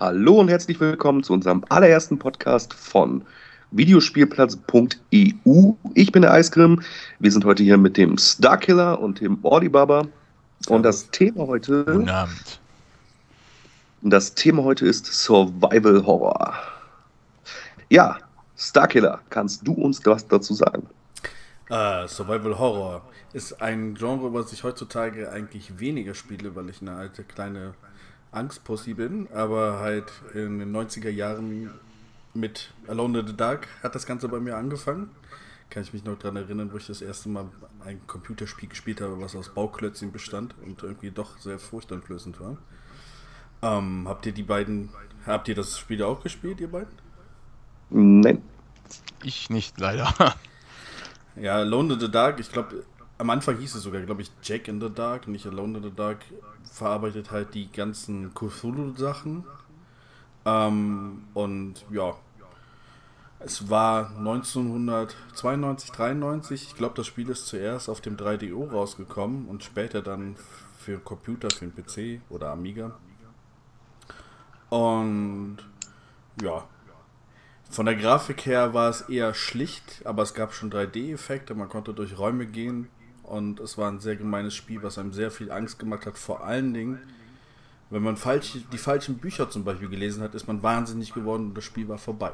Hallo und herzlich willkommen zu unserem allerersten Podcast von Videospielplatz.eu. Ich bin der Eisgrim. Wir sind heute hier mit dem Starkiller und dem Ordibaba. Und das Thema heute. Guten Abend. Das Thema heute ist Survival Horror. Ja, Starkiller, kannst du uns was dazu sagen? Uh, Survival Horror ist ein Genre, was ich heutzutage eigentlich weniger spiele, weil ich eine alte kleine Angstpussy bin, aber halt in den 90er Jahren mit Alone in the Dark hat das Ganze bei mir angefangen. Kann ich mich noch daran erinnern, wo ich das erste Mal ein Computerspiel gespielt habe, was aus Bauklötzchen bestand und irgendwie doch sehr furchteinflößend war. Ähm, habt ihr die beiden, habt ihr das Spiel auch gespielt, ihr beiden? Nein. Ich nicht, leider. Ja, Alone in the Dark, ich glaube, am Anfang hieß es sogar, glaube ich, Jack in the Dark, nicht Alone in the Dark, verarbeitet halt die ganzen Cthulhu-Sachen. Ähm, und ja, es war 1992, 93. Ich glaube, das Spiel ist zuerst auf dem 3DO rausgekommen und später dann für Computer, für den PC oder Amiga. Und ja, von der Grafik her war es eher schlicht, aber es gab schon 3D-Effekte, man konnte durch Räume gehen und es war ein sehr gemeines Spiel, was einem sehr viel Angst gemacht hat. Vor allen Dingen, wenn man falsch, die falschen Bücher zum Beispiel gelesen hat, ist man wahnsinnig geworden und das Spiel war vorbei.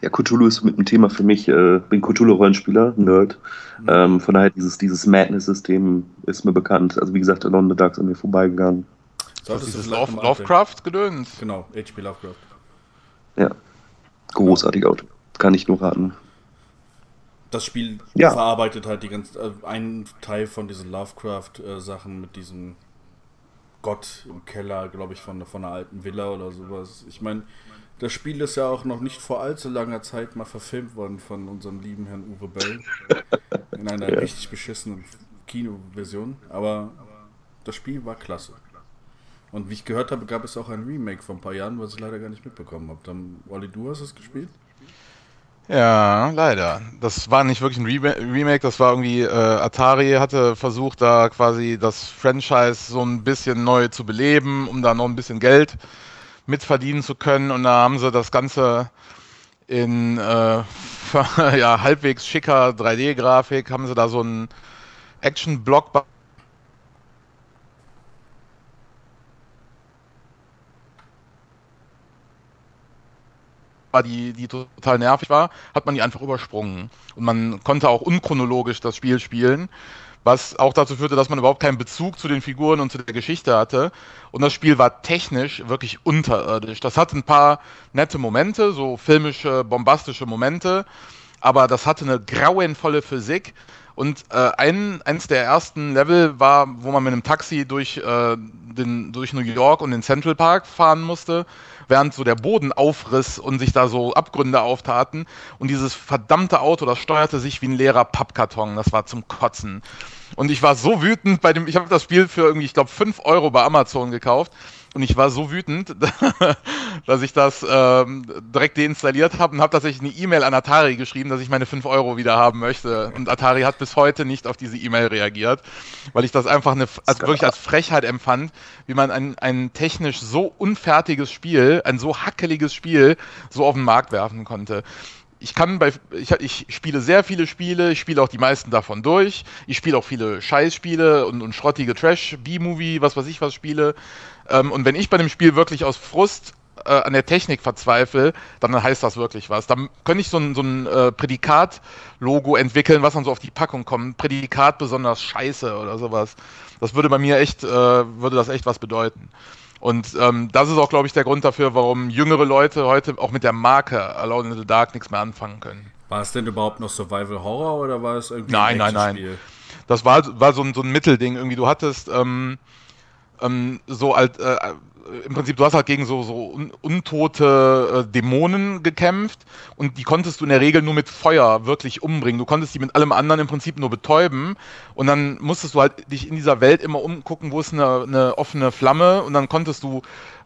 Ja, Cthulhu ist mit dem Thema für mich, äh, bin Cthulhu-Rollenspieler, Nerd. Mhm. Ähm, von daher, dieses, dieses Madness-System ist mir bekannt. Also, wie gesagt, Alone in the Dark ist an mir vorbeigegangen. Solltest dieses Love, Lovecraft-Gedöns? Genau, H.P. Lovecraft. Ja, großartiger Auto. Kann ich nur raten. Das Spiel ja. verarbeitet halt die ganze, äh, einen Teil von diesen Lovecraft-Sachen mit diesem Gott im Keller, glaube ich, von, von einer alten Villa oder sowas. Ich meine, das Spiel ist ja auch noch nicht vor allzu langer Zeit mal verfilmt worden von unserem lieben Herrn Uwe Bell. In einer ja. richtig beschissenen Kinoversion. Aber das Spiel war klasse. Und wie ich gehört habe, gab es auch ein Remake vor ein paar Jahren, was ich leider gar nicht mitbekommen habe. Dann, Olli, du hast es gespielt? Ja, leider. Das war nicht wirklich ein Remake, das war irgendwie, äh, Atari hatte versucht, da quasi das Franchise so ein bisschen neu zu beleben, um da noch ein bisschen Geld mitverdienen zu können. Und da haben sie das Ganze in äh, ja, halbwegs schicker 3D-Grafik, haben sie da so einen Action-Block die, die total nervig war, hat man die einfach übersprungen. Und man konnte auch unchronologisch das Spiel spielen, was auch dazu führte, dass man überhaupt keinen Bezug zu den Figuren und zu der Geschichte hatte. Und das Spiel war technisch wirklich unterirdisch. Das hatte ein paar nette Momente, so filmische, bombastische Momente, aber das hatte eine grauenvolle Physik. Und äh, ein, eins der ersten Level war, wo man mit einem Taxi durch, äh, den, durch New York und den Central Park fahren musste während so der Boden aufriss und sich da so Abgründe auftaten. Und dieses verdammte Auto, das steuerte sich wie ein leerer Pappkarton. Das war zum Kotzen. Und ich war so wütend bei dem, ich habe das Spiel für irgendwie, ich glaube, 5 Euro bei Amazon gekauft. Und ich war so wütend, dass ich das ähm, direkt deinstalliert habe und habe tatsächlich eine E-Mail an Atari geschrieben, dass ich meine 5 Euro wieder haben möchte. Und Atari hat bis heute nicht auf diese E-Mail reagiert, weil ich das einfach eine, also wirklich als Frechheit empfand, wie man ein, ein technisch so unfertiges Spiel, ein so hackeliges Spiel so auf den Markt werfen konnte ich kann bei, ich, ich, spiele sehr viele Spiele, ich spiele auch die meisten davon durch. Ich spiele auch viele Scheißspiele und, und schrottige Trash, B-Movie, was weiß ich was Spiele. Ähm, und wenn ich bei dem Spiel wirklich aus Frust äh, an der Technik verzweifle, dann heißt das wirklich was. Dann könnte ich so ein, so ein äh, Prädikat-Logo entwickeln, was dann so auf die Packung kommt. Prädikat besonders scheiße oder sowas. Das würde bei mir echt, äh, würde das echt was bedeuten. Und ähm, das ist auch, glaube ich, der Grund dafür, warum jüngere Leute heute auch mit der Marke Alone in the Dark nichts mehr anfangen können. War es denn überhaupt noch Survival Horror oder war es irgendwie nein, ein Nein, nein, nein. Das war, war so, ein, so ein Mittelding. Irgendwie, du hattest ähm, ähm, so alt, äh, im Prinzip, du hast halt gegen so, so un untote äh, Dämonen gekämpft und die konntest du in der Regel nur mit Feuer wirklich umbringen. Du konntest die mit allem anderen im Prinzip nur betäuben und dann musstest du halt dich in dieser Welt immer umgucken, wo ist eine, eine offene Flamme und dann konntest du,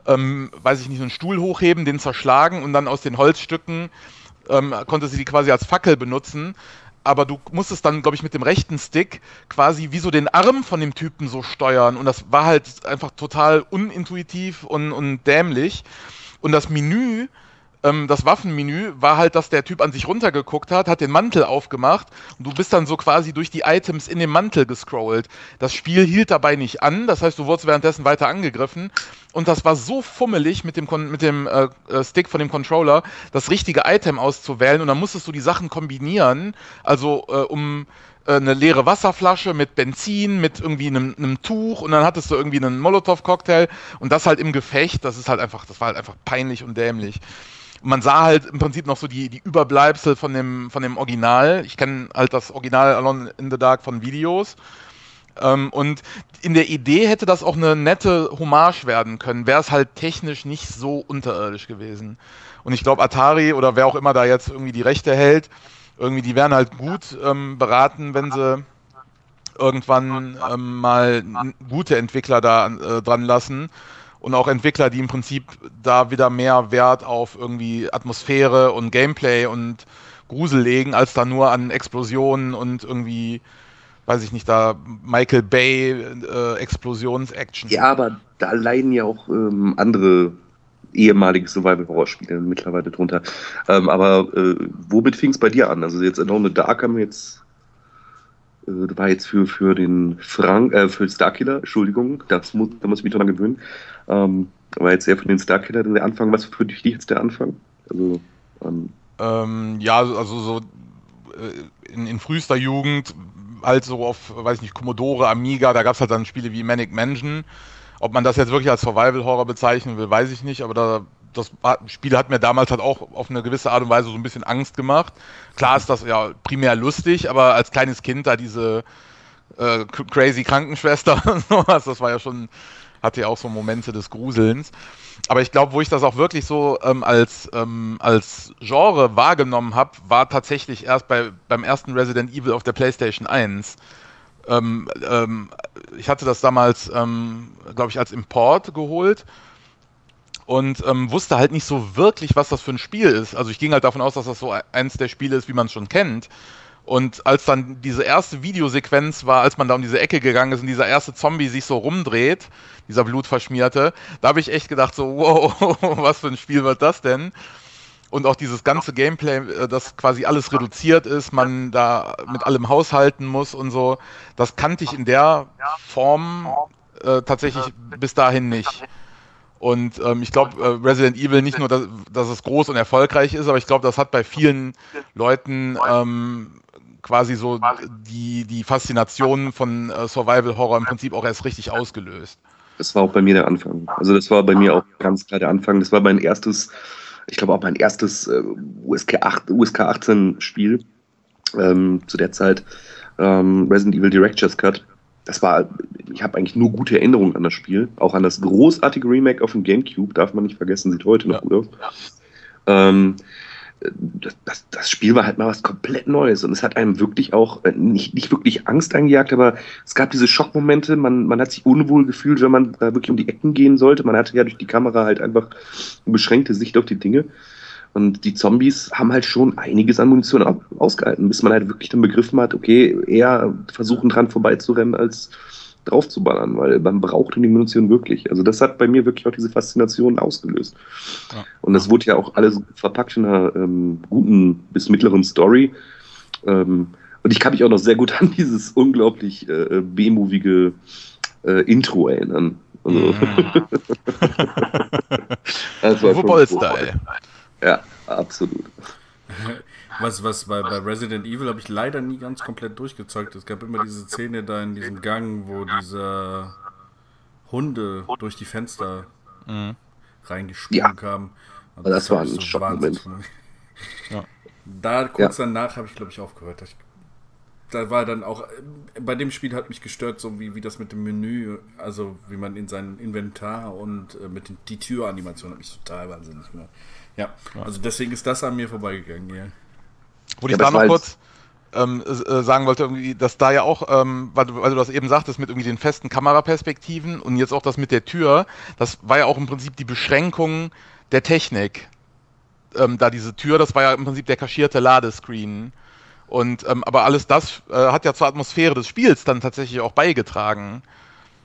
ähm, weiß ich nicht, einen Stuhl hochheben, den zerschlagen und dann aus den Holzstücken ähm, konntest du die quasi als Fackel benutzen aber du musstest dann, glaube ich, mit dem rechten Stick quasi wie so den Arm von dem Typen so steuern. Und das war halt einfach total unintuitiv und, und dämlich. Und das Menü ähm, das Waffenmenü war halt, dass der Typ an sich runtergeguckt hat, hat den Mantel aufgemacht und du bist dann so quasi durch die Items in dem Mantel gescrollt. Das Spiel hielt dabei nicht an, das heißt, du wurdest währenddessen weiter angegriffen und das war so fummelig mit dem, mit dem äh, äh, Stick von dem Controller, das richtige Item auszuwählen und dann musstest du die Sachen kombinieren, also äh, um äh, eine leere Wasserflasche mit Benzin, mit irgendwie einem, einem Tuch und dann hattest du irgendwie einen Molotow-Cocktail und das halt im Gefecht, das ist halt einfach, das war halt einfach peinlich und dämlich man sah halt im Prinzip noch so die, die Überbleibsel von dem, von dem Original. Ich kenne halt das Original Alone in the Dark von Videos. Ähm, und in der Idee hätte das auch eine nette Hommage werden können, wäre es halt technisch nicht so unterirdisch gewesen. Und ich glaube, Atari oder wer auch immer da jetzt irgendwie die Rechte hält, irgendwie, die wären halt gut ähm, beraten, wenn sie irgendwann ähm, mal gute Entwickler da äh, dran lassen und auch Entwickler, die im Prinzip da wieder mehr Wert auf irgendwie Atmosphäre und Gameplay und Grusel legen, als da nur an Explosionen und irgendwie, weiß ich nicht, da Michael Bay äh, Explosions-Action. Ja, aber da leiden ja auch ähm, andere ehemalige Survival-Horror-Spiele mittlerweile drunter. Ähm, aber äh, womit fing es bei dir an? Also jetzt Alone in the Dark haben wir jetzt war jetzt für, für den Frank, äh, für Starkiller, Entschuldigung, das muss, da muss ich mich dran gewöhnen. Ähm, war jetzt eher für den Starkiller der Anfang. Was für dich jetzt der Anfang? Also, ähm, ähm, ja, also so äh, in, in frühester Jugend halt so auf, weiß ich nicht, Commodore, Amiga, da gab es halt dann Spiele wie Manic Mansion. Ob man das jetzt wirklich als Survival-Horror bezeichnen will, weiß ich nicht, aber da das Spiel hat mir damals halt auch auf eine gewisse Art und Weise so ein bisschen Angst gemacht. Klar ist das ja primär lustig, aber als kleines Kind da diese äh, crazy Krankenschwester und sowas, das war ja schon, hatte ja auch so Momente des Gruselns. Aber ich glaube, wo ich das auch wirklich so ähm, als, ähm, als Genre wahrgenommen habe, war tatsächlich erst bei, beim ersten Resident Evil auf der PlayStation 1. Ähm, ähm, ich hatte das damals, ähm, glaube ich, als Import geholt und ähm, wusste halt nicht so wirklich, was das für ein Spiel ist. Also ich ging halt davon aus, dass das so eins der Spiele ist, wie man es schon kennt. Und als dann diese erste Videosequenz war, als man da um diese Ecke gegangen ist und dieser erste Zombie sich so rumdreht, dieser blutverschmierte, da habe ich echt gedacht so, wow, was für ein Spiel wird das denn? Und auch dieses ganze Gameplay, äh, das quasi alles reduziert ist, man da mit allem haushalten muss und so, das kannte ich in der Form äh, tatsächlich bis dahin nicht. Und ähm, ich glaube, äh, Resident Evil nicht nur, dass, dass, es groß und erfolgreich ist, aber ich glaube, das hat bei vielen Leuten ähm, quasi so die, die Faszination von äh, Survival Horror im Prinzip auch erst richtig ausgelöst. Das war auch bei mir der Anfang. Also das war bei mir auch ganz klar der Anfang. Das war mein erstes, ich glaube auch mein erstes äh, USK, 8, USK 18 Spiel ähm, zu der Zeit. Ähm, Resident Evil Director's Cut das war, ich habe eigentlich nur gute Erinnerungen an das Spiel. Auch an das großartige Remake auf dem Gamecube, darf man nicht vergessen, sieht heute noch ja. gut aus. Ähm, das, das, Spiel war halt mal was komplett Neues und es hat einem wirklich auch äh, nicht, nicht wirklich Angst eingejagt, aber es gab diese Schockmomente, man, man hat sich unwohl gefühlt, wenn man da wirklich um die Ecken gehen sollte. Man hatte ja durch die Kamera halt einfach eine beschränkte Sicht auf die Dinge. Und die Zombies haben halt schon einiges an Munition ausgehalten, bis man halt wirklich dann begriffen hat, okay, eher versuchen dran vorbeizurennen, als draufzuballern, weil man brauchte die Munition wirklich. Also das hat bei mir wirklich auch diese Faszination ausgelöst. Ja. Und das wurde ja auch alles verpackt in einer ähm, guten bis mittleren Story. Ähm, und ich kann mich auch noch sehr gut an dieses unglaublich äh, B-movige äh, Intro erinnern. Also, mhm. das war Football-Style. Ja, absolut. Was, was bei, bei Resident Evil habe ich leider nie ganz komplett durchgezeugt. Es gab immer diese Szene da in diesem Gang, wo diese Hunde durch die Fenster mhm. reingesprungen ja. kamen. Also das, das war ein so Schockmoment. Ja. Da kurz ja. danach habe ich, glaube ich, aufgehört. Ich, da war dann auch, bei dem Spiel hat mich gestört, so wie, wie das mit dem Menü, also wie man in sein Inventar und äh, mit den, die Türanimation hat mich total wahnsinnig gemacht. Ja, also deswegen ist das an mir vorbeigegangen, ja. Wo ich da noch kurz ähm, äh, sagen wollte, irgendwie, dass da ja auch, ähm, weil, du, weil du das eben sagtest, mit irgendwie den festen Kameraperspektiven und jetzt auch das mit der Tür, das war ja auch im Prinzip die Beschränkung der Technik. Ähm, da diese Tür, das war ja im Prinzip der kaschierte Ladescreen. Und ähm, aber alles das äh, hat ja zur Atmosphäre des Spiels dann tatsächlich auch beigetragen.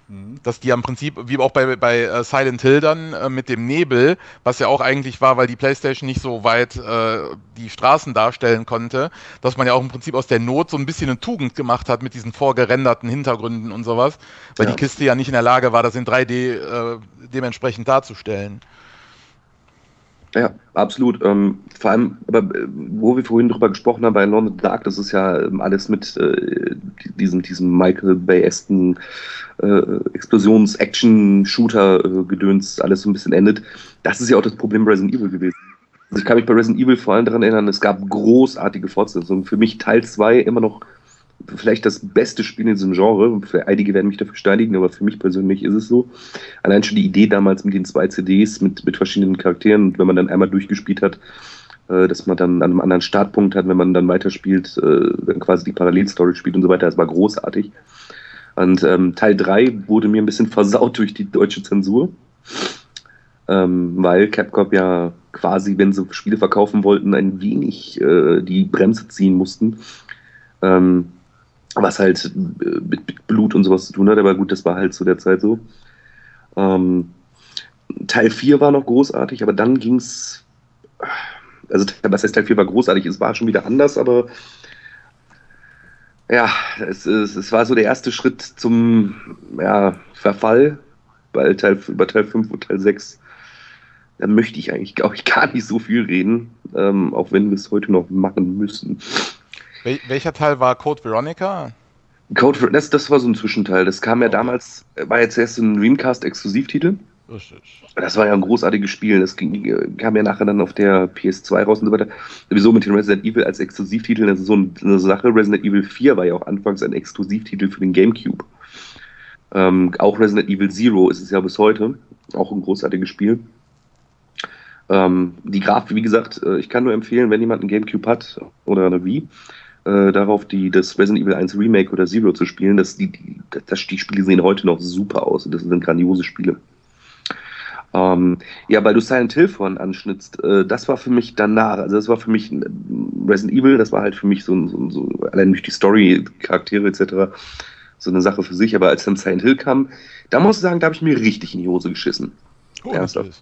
Mhm. Dass die am Prinzip, wie auch bei, bei äh, Silent Hill dann äh, mit dem Nebel, was ja auch eigentlich war, weil die Playstation nicht so weit äh, die Straßen darstellen konnte, dass man ja auch im Prinzip aus der Not so ein bisschen eine Tugend gemacht hat mit diesen vorgerenderten Hintergründen und sowas, weil ja. die Kiste ja nicht in der Lage war, das in 3D äh, dementsprechend darzustellen. Ja, absolut. Ähm, vor allem, aber, äh, wo wir vorhin drüber gesprochen haben bei London Dark, das ist ja ähm, alles mit äh, diesem, diesem Michael Bay-esken äh, Explosions-Action-Shooter-Gedöns alles so ein bisschen endet. Das ist ja auch das Problem Resident Evil gewesen. Also ich kann mich bei Resident Evil vor allem daran erinnern, es gab großartige Fortsetzungen. Für mich Teil 2 immer noch vielleicht das beste Spiel in diesem Genre. Einige werden mich dafür steinigen, aber für mich persönlich ist es so. Allein schon die Idee damals mit den zwei CDs, mit, mit verschiedenen Charakteren, und wenn man dann einmal durchgespielt hat, äh, dass man dann an einem anderen Startpunkt hat, wenn man dann weiterspielt, äh, dann quasi die Parallelstory spielt und so weiter, das war großartig. Und ähm, Teil 3 wurde mir ein bisschen versaut durch die deutsche Zensur. Ähm, weil Capcom ja quasi, wenn sie Spiele verkaufen wollten, ein wenig äh, die Bremse ziehen mussten. Ähm, was halt äh, mit, mit, Blut und sowas zu tun hat, aber gut, das war halt zu der Zeit so. Ähm, Teil 4 war noch großartig, aber dann ging es. Also, was heißt Teil 4 war großartig? Es war schon wieder anders, aber ja, es, es, es war so der erste Schritt zum ja, Verfall bei Teil, bei Teil 5 und Teil 6. Da möchte ich eigentlich, glaube ich, gar nicht so viel reden, ähm, auch wenn wir es heute noch machen müssen. Wel welcher Teil war Code Veronica? Code das, das war so ein Zwischenteil. Das kam ja damals, war jetzt erst ein Dreamcast-Exklusivtitel. Das war ja ein großartiges Spiel. Das ging, kam ja nachher dann auf der PS2 raus und so weiter. Sowieso mit dem Resident Evil als Exklusivtitel. Das ist so eine Sache. Resident Evil 4 war ja auch anfangs ein Exklusivtitel für den GameCube. Ähm, auch Resident Evil Zero ist es ja bis heute. Auch ein großartiges Spiel. Ähm, die Grafik, wie gesagt, äh, ich kann nur empfehlen, wenn jemand einen GameCube hat oder eine Wii, äh, darauf, die, das Resident Evil 1 Remake oder Zero zu spielen. Das, die, die, das, die Spiele sehen heute noch super aus. Das sind grandiose Spiele. Ähm, ja, weil du Silent Hill vorhin anschnitzt, äh, das war für mich danach, also das war für mich Resident Evil, das war halt für mich so, so, so allein durch die Story, Charaktere etc., so eine Sache für sich, aber als dann Silent Hill kam, da muss ich sagen, da habe ich mir richtig in die Hose geschissen. Oh, Ernsthaft.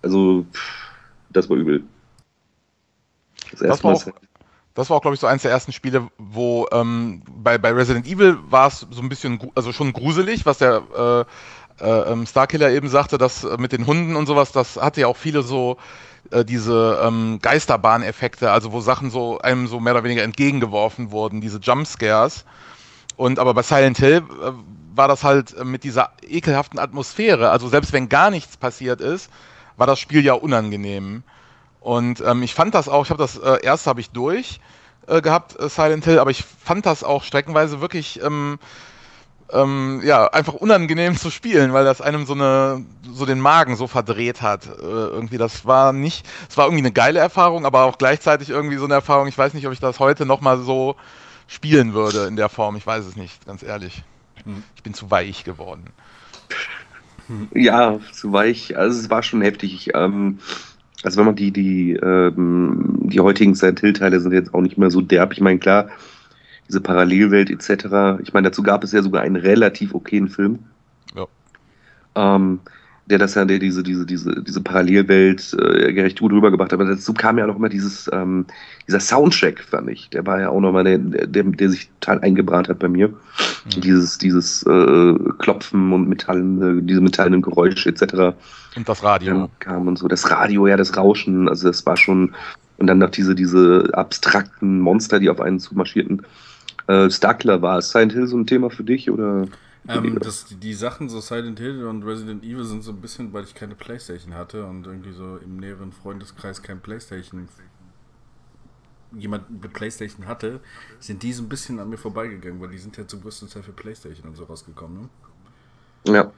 Also, pff, das war übel. Das, das war auch, das war auch, glaube ich, so eins der ersten Spiele, wo ähm, bei, bei Resident Evil war es so ein bisschen, also schon gruselig, was der äh, äh, ähm, Starkiller eben sagte, dass äh, mit den Hunden und sowas, das hatte ja auch viele so äh, diese ähm, Geisterbahn-Effekte, also wo Sachen so einem so mehr oder weniger entgegengeworfen wurden, diese Jumpscares. Und aber bei Silent Hill äh, war das halt mit dieser ekelhaften Atmosphäre, also selbst wenn gar nichts passiert ist, war das Spiel ja unangenehm. Und ähm, ich fand das auch, ich habe das äh, erste habe ich durch äh, gehabt, äh, Silent Hill, aber ich fand das auch streckenweise wirklich ähm, ähm, ja, einfach unangenehm zu spielen, weil das einem so eine, so den Magen so verdreht hat. Äh, irgendwie, das war nicht, es war irgendwie eine geile Erfahrung, aber auch gleichzeitig irgendwie so eine Erfahrung, ich weiß nicht, ob ich das heute nochmal so spielen würde in der Form. Ich weiß es nicht, ganz ehrlich. Hm. Ich bin zu weich geworden. Ja, zu weich. Also es war schon heftig. ähm, also wenn man die, die, ähm, die heutigen Silent Hill-Teile sind jetzt auch nicht mehr so derb. Ich meine, klar, diese Parallelwelt etc. Ich meine, dazu gab es ja sogar einen relativ okayen Film. Ja. Ähm, der das ja, der diese, diese, diese, diese Parallelwelt äh, gerecht gut rübergebracht hat. Aber dazu kam ja noch immer dieses, ähm, dieser Soundtrack, fand ich. Der war ja auch nochmal der, der, der sich total eingebrannt hat bei mir. Mhm. Dieses, dieses äh, Klopfen und Metallen, äh, diese metallenen Geräusche etc. Und das Radio. kam und so. Das Radio, ja, das Rauschen, also das war schon. Und dann noch diese, diese abstrakten Monster, die auf einen zumarschierten. Äh, Starkiller war Silent Hill so ein Thema für dich oder? Ähm, das, die Sachen, so Silent Hill und Resident Evil, sind so ein bisschen, weil ich keine Playstation hatte und irgendwie so im näheren Freundeskreis kein Playstation jemand mit Playstation hatte, sind die so ein bisschen an mir vorbeigegangen, weil die sind ja zum größten Teil für Playstation und so rausgekommen. Ne? Ja.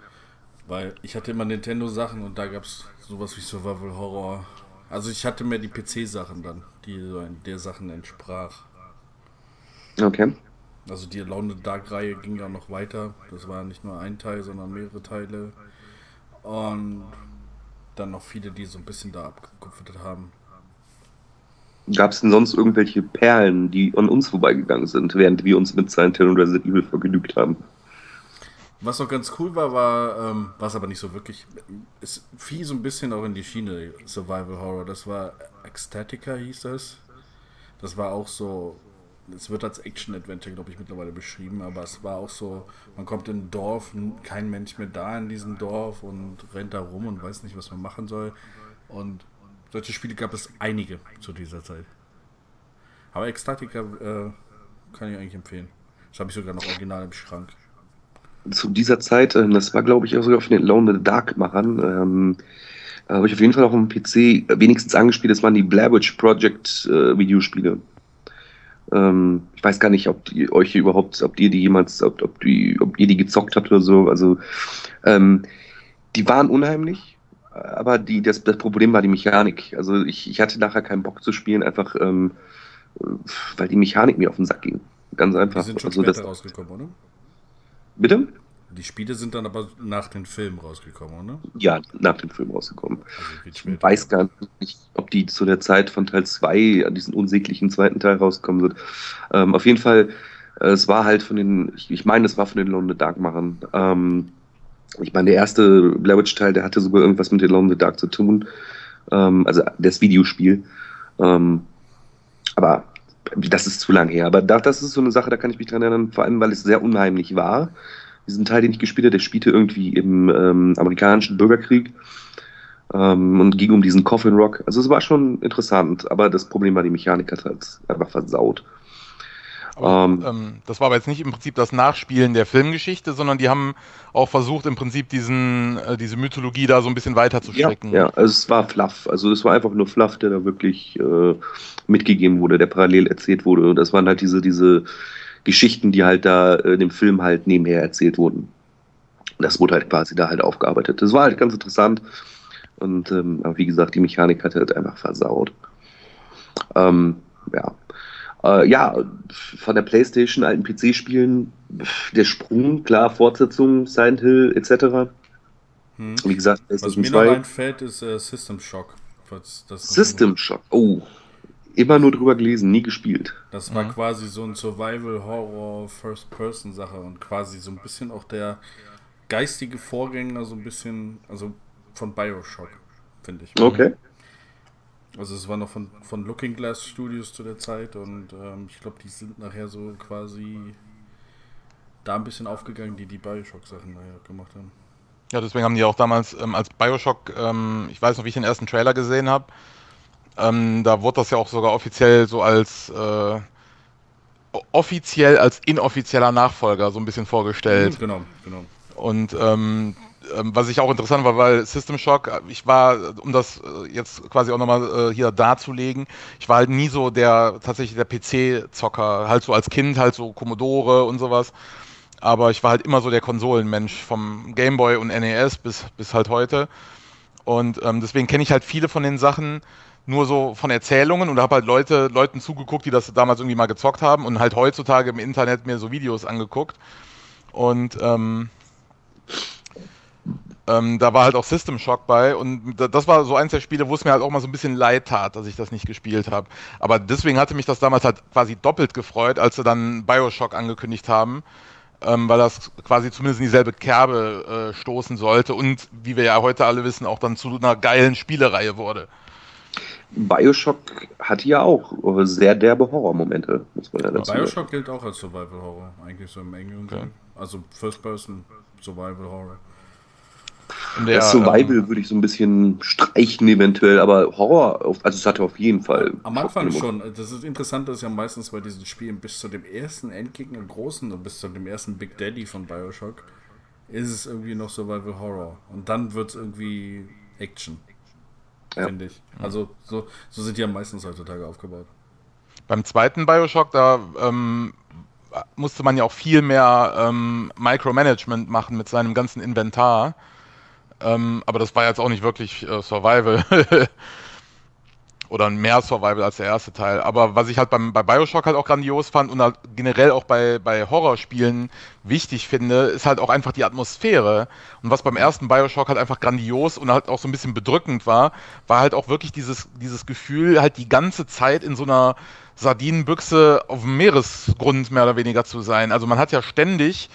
Weil ich hatte immer Nintendo-Sachen und da gab es sowas wie Survival Horror. Also ich hatte mehr die PC-Sachen dann, die so der Sachen entsprach. Okay. Also die Alone Dark-Reihe ging ja noch weiter. Das war nicht nur ein Teil, sondern mehrere Teile. Und dann noch viele, die so ein bisschen da abgekupfert haben. Gab es denn sonst irgendwelche Perlen, die an uns vorbeigegangen sind, während wir uns mit Silent Hill und Resident Evil vergnügt haben? Was noch ganz cool war, war, ähm, was aber nicht so wirklich, es fiel so ein bisschen auch in die Schiene Survival Horror. Das war Ecstatica hieß das. Das war auch so, es wird als Action-Adventure, glaube ich, mittlerweile beschrieben, aber es war auch so, man kommt in ein Dorf, kein Mensch mehr da in diesem Dorf und rennt da rum und weiß nicht, was man machen soll. Und solche Spiele gab es einige zu dieser Zeit. Aber Ecstatica äh, kann ich eigentlich empfehlen. Das habe ich sogar noch original im Schrank. Zu dieser Zeit, äh, das war glaube ich auch sogar von den Lone in the Dark Machern, ähm, habe ich auf jeden Fall auch dem PC wenigstens angespielt, das waren die Blair Witch Project äh, Videospiele. Ähm, ich weiß gar nicht, ob die, euch überhaupt, ob ihr die jemals, ob, ob, die, ob ihr die gezockt habt oder so. Also ähm, die waren unheimlich aber die, das, das Problem war die Mechanik. Also ich, ich hatte nachher keinen Bock zu spielen, einfach ähm, weil die Mechanik mir auf den Sack ging. Ganz einfach. Die sind schon also das, rausgekommen, oder? Bitte? Die Spiele sind dann aber nach dem Film rausgekommen, oder? Ja, nach dem Film rausgekommen. Also ich weiß gar nicht, ob die zu der Zeit von Teil 2 an diesen unsäglichen zweiten Teil rausgekommen sind. Ähm, auf jeden Fall, äh, es war halt von den, ich, ich meine, es war von den Lone Dark Machern. Ähm, ich meine, der erste Blair Witch-Teil, der hatte sogar irgendwas mit in the Dark zu tun. Ähm, also das Videospiel. Ähm, aber das ist zu lang her. Aber das ist so eine Sache, da kann ich mich dran erinnern, vor allem, weil es sehr unheimlich war. Diesen Teil, den ich gespielt habe, der spielte irgendwie im ähm, amerikanischen Bürgerkrieg ähm, und ging um diesen Coffin Rock. Also es war schon interessant, aber das Problem war, die Mechanik hat halt einfach versaut. Aber, ähm, ähm, das war aber jetzt nicht im Prinzip das Nachspielen der Filmgeschichte, sondern die haben auch versucht, im Prinzip diesen, äh, diese Mythologie da so ein bisschen weiter zu strecken. Ja, ja, also es war Fluff. Also es war einfach nur Fluff, der da wirklich äh, mitgegeben wurde, der parallel erzählt wurde. Und das waren halt diese, diese Geschichten, die halt da in dem Film halt nebenher erzählt wurden. Das wurde halt quasi da halt aufgearbeitet. Das war halt ganz interessant. Und ähm, wie gesagt, die Mechanik hat halt einfach versaut. Ähm, ja, äh, ja, von der PlayStation, alten PC-Spielen, der Sprung, klar, Fortsetzung, Silent Hill etc. Hm. Wie gesagt, was mir 2. noch einfällt, ist äh, System Shock. System Shock, oh. Immer nur drüber gelesen, nie gespielt. Das war mhm. quasi so ein Survival-Horror, First-Person-Sache und quasi so ein bisschen auch der geistige Vorgänger, so ein bisschen, also von Bioshock, finde ich. Okay. Also es war noch von, von Looking Glass Studios zu der Zeit und ähm, ich glaube, die sind nachher so quasi da ein bisschen aufgegangen, die die Bioshock-Sachen nachher gemacht haben. Ja, deswegen haben die auch damals ähm, als Bioshock, ähm, ich weiß noch, wie ich den ersten Trailer gesehen habe, ähm, da wurde das ja auch sogar offiziell so als äh, offiziell als inoffizieller Nachfolger so ein bisschen vorgestellt. Genau, genau. Und ähm, ähm, was ich auch interessant war, weil System Shock, ich war, um das äh, jetzt quasi auch nochmal äh, hier darzulegen, ich war halt nie so der, tatsächlich der PC-Zocker, halt so als Kind, halt so Commodore und sowas. Aber ich war halt immer so der Konsolenmensch vom Gameboy und NES bis, bis halt heute. Und ähm, deswegen kenne ich halt viele von den Sachen nur so von Erzählungen und habe halt Leute, Leuten zugeguckt, die das damals irgendwie mal gezockt haben und halt heutzutage im Internet mir so Videos angeguckt. Und ähm, ähm, da war halt auch System Shock bei und das war so eins der Spiele, wo es mir halt auch mal so ein bisschen leid tat, dass ich das nicht gespielt habe. Aber deswegen hatte mich das damals halt quasi doppelt gefreut, als sie dann Bioshock angekündigt haben, ähm, weil das quasi zumindest in dieselbe Kerbe äh, stoßen sollte und wie wir ja heute alle wissen, auch dann zu einer geilen Spielereihe wurde. Bioshock hatte ja auch sehr derbe Horrormomente, muss man ja dazu Bioshock gilt auch als Survival Horror, eigentlich so im engen okay. Also First Person Survival Horror. Der, das Survival ähm, würde ich so ein bisschen streichen eventuell, aber Horror, also es hatte auf jeden Fall. Am Anfang schon. Das ist interessant, dass ja meistens bei diesen Spielen bis zu dem ersten Endgegner großen und bis zu dem ersten Big Daddy von Bioshock ist es irgendwie noch Survival Horror. Und dann wird es irgendwie Action. Ja. Finde ich. Also so, so sind die ja meistens heutzutage aufgebaut. Beim zweiten Bioshock, da ähm, musste man ja auch viel mehr ähm, Micromanagement machen mit seinem ganzen Inventar. Ähm, aber das war jetzt auch nicht wirklich äh, Survival. oder mehr Survival als der erste Teil. Aber was ich halt beim, bei Bioshock halt auch grandios fand und halt generell auch bei, bei Horrorspielen wichtig finde, ist halt auch einfach die Atmosphäre. Und was beim ersten Bioshock halt einfach grandios und halt auch so ein bisschen bedrückend war, war halt auch wirklich dieses, dieses Gefühl, halt die ganze Zeit in so einer Sardinenbüchse auf dem Meeresgrund mehr oder weniger zu sein. Also man hat ja ständig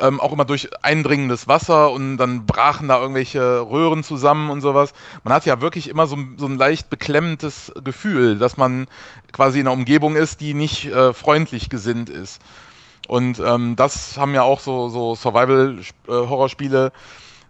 ähm, auch immer durch eindringendes Wasser und dann brachen da irgendwelche Röhren zusammen und sowas. Man hat ja wirklich immer so, so ein leicht beklemmendes Gefühl, dass man quasi in einer Umgebung ist, die nicht äh, freundlich gesinnt ist. Und ähm, das haben ja auch so, so Survival-Horrorspiele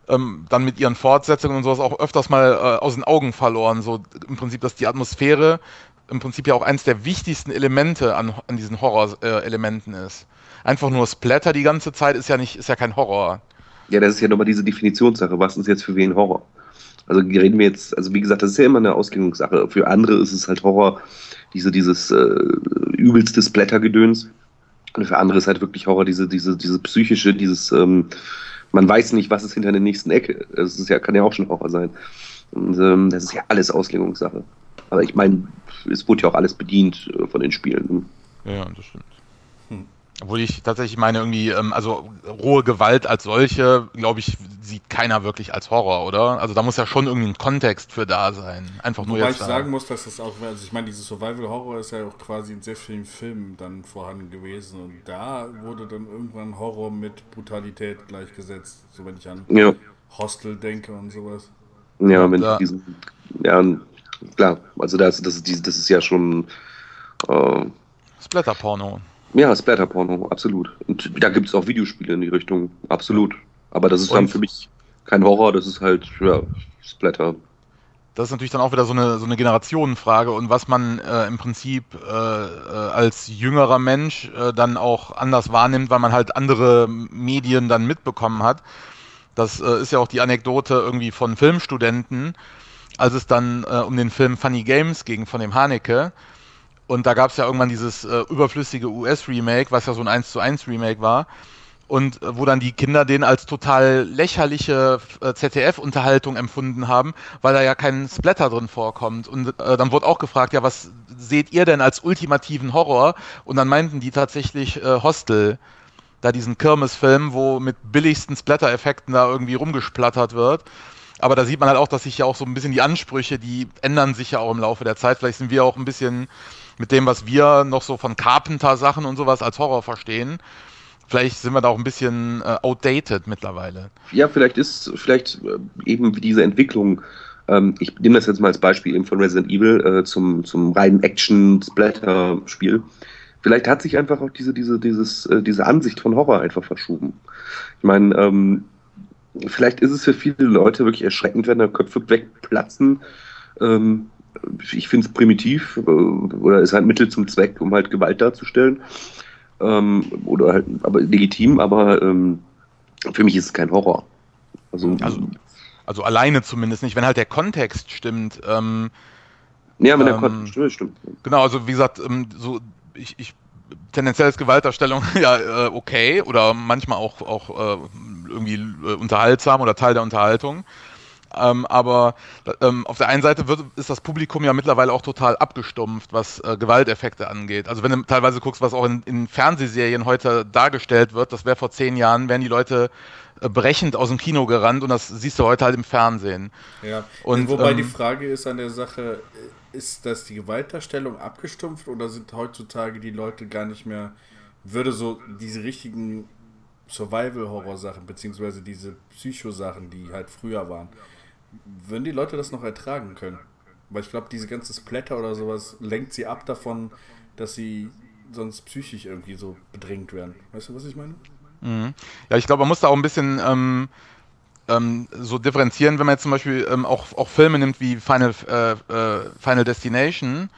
ähm, dann mit ihren Fortsetzungen und sowas auch öfters mal äh, aus den Augen verloren. So im Prinzip, dass die Atmosphäre im Prinzip ja auch eines der wichtigsten Elemente an, an diesen Horror-Elementen äh, ist einfach nur Splatter die ganze Zeit ist ja nicht, ist ja kein Horror. Ja, das ist ja nochmal diese Definitionssache. Was ist jetzt für wen Horror? Also reden wir jetzt, also wie gesagt, das ist ja immer eine Auslegungssache. Für andere ist es halt Horror, diese, dieses äh, übelste Splatter-Gedöns. Und für andere ist halt wirklich Horror, diese, diese, diese psychische, dieses, ähm, man weiß nicht, was ist hinter der nächsten Ecke. Das ist ja, kann ja auch schon Horror sein. Und ähm, das ist ja alles Auslegungssache. Aber ich meine, es wurde ja auch alles bedient äh, von den Spielen. Ja, das stimmt. Obwohl ich tatsächlich meine, irgendwie, ähm, also rohe Gewalt als solche, glaube ich, sieht keiner wirklich als Horror, oder? Also da muss ja schon irgendwie ein Kontext für da sein. Einfach nur Wobei jetzt. ich sagen muss, dass das auch, also ich meine, dieses Survival-Horror ist ja auch quasi in sehr vielen Filmen dann vorhanden gewesen. Und da wurde dann irgendwann Horror mit Brutalität gleichgesetzt, so wenn ich an ja. Hostel denke und sowas. Ja, mit da. diesen, ja, klar, also das, das, das, das ist ja schon. Äh, Splatter-Porno. Ja, Splatter-Porno, absolut. Und da gibt es auch Videospiele in die Richtung, absolut. Aber das ist Und dann für mich kein Horror, das ist halt, ja, Splatter. Das ist natürlich dann auch wieder so eine, so eine Generationenfrage und was man äh, im Prinzip äh, äh, als jüngerer Mensch äh, dann auch anders wahrnimmt, weil man halt andere Medien dann mitbekommen hat. Das äh, ist ja auch die Anekdote irgendwie von Filmstudenten, als es dann äh, um den Film Funny Games ging von dem Haneke und da gab es ja irgendwann dieses äh, überflüssige US-Remake, was ja so ein 1 zu 1 Remake war. Und äh, wo dann die Kinder den als total lächerliche äh, ZDF-Unterhaltung empfunden haben, weil da ja kein Splatter drin vorkommt. Und äh, dann wurde auch gefragt, ja, was seht ihr denn als ultimativen Horror? Und dann meinten die tatsächlich äh, Hostel, da diesen Kirmes-Film, wo mit billigsten Splatter-Effekten da irgendwie rumgesplattert wird. Aber da sieht man halt auch, dass sich ja auch so ein bisschen die Ansprüche, die ändern sich ja auch im Laufe der Zeit. Vielleicht sind wir auch ein bisschen mit dem, was wir noch so von Carpenter-Sachen und sowas als Horror verstehen. Vielleicht sind wir da auch ein bisschen äh, outdated mittlerweile. Ja, vielleicht ist, vielleicht äh, eben diese Entwicklung, ähm, ich nehme das jetzt mal als Beispiel eben von Resident Evil äh, zum, zum reinen Action-Splatter-Spiel. Vielleicht hat sich einfach auch diese, diese, dieses, äh, diese Ansicht von Horror einfach verschoben. Ich meine, ähm, vielleicht ist es für viele Leute wirklich erschreckend, wenn da Köpfe wegplatzen. Ähm, ich finde es primitiv äh, oder ist halt Mittel zum Zweck, um halt Gewalt darzustellen. Ähm, oder halt, aber legitim, aber ähm, für mich ist es kein Horror. Also, also, also, alleine zumindest nicht, wenn halt der Kontext stimmt. Ähm, ja, wenn der ähm, Kontext stimmt, stimmt. Genau, also wie gesagt, ähm, so ich, ich tendenziell ist Gewaltdarstellung ja äh, okay oder manchmal auch, auch äh, irgendwie unterhaltsam oder Teil der Unterhaltung. Ähm, aber ähm, auf der einen Seite wird, ist das Publikum ja mittlerweile auch total abgestumpft, was äh, Gewalteffekte angeht. Also wenn du teilweise guckst, was auch in, in Fernsehserien heute dargestellt wird, das wäre vor zehn Jahren, wären die Leute äh, brechend aus dem Kino gerannt und das siehst du heute halt im Fernsehen. Ja, und, wobei ähm, die Frage ist an der Sache, äh, ist das die Gewaltdarstellung abgestumpft oder sind heutzutage die Leute gar nicht mehr, würde so diese richtigen Survival-Horror-Sachen, beziehungsweise diese Psycho-Sachen, die halt früher waren, würden die Leute das noch ertragen können? Weil ich glaube, diese ganze Splatter oder sowas lenkt sie ab davon, dass sie sonst psychisch irgendwie so bedrängt werden. Weißt du, was ich meine? Mhm. Ja, ich glaube, man muss da auch ein bisschen ähm, ähm, so differenzieren, wenn man jetzt zum Beispiel ähm, auch, auch Filme nimmt wie Final, äh, äh, Final Destination,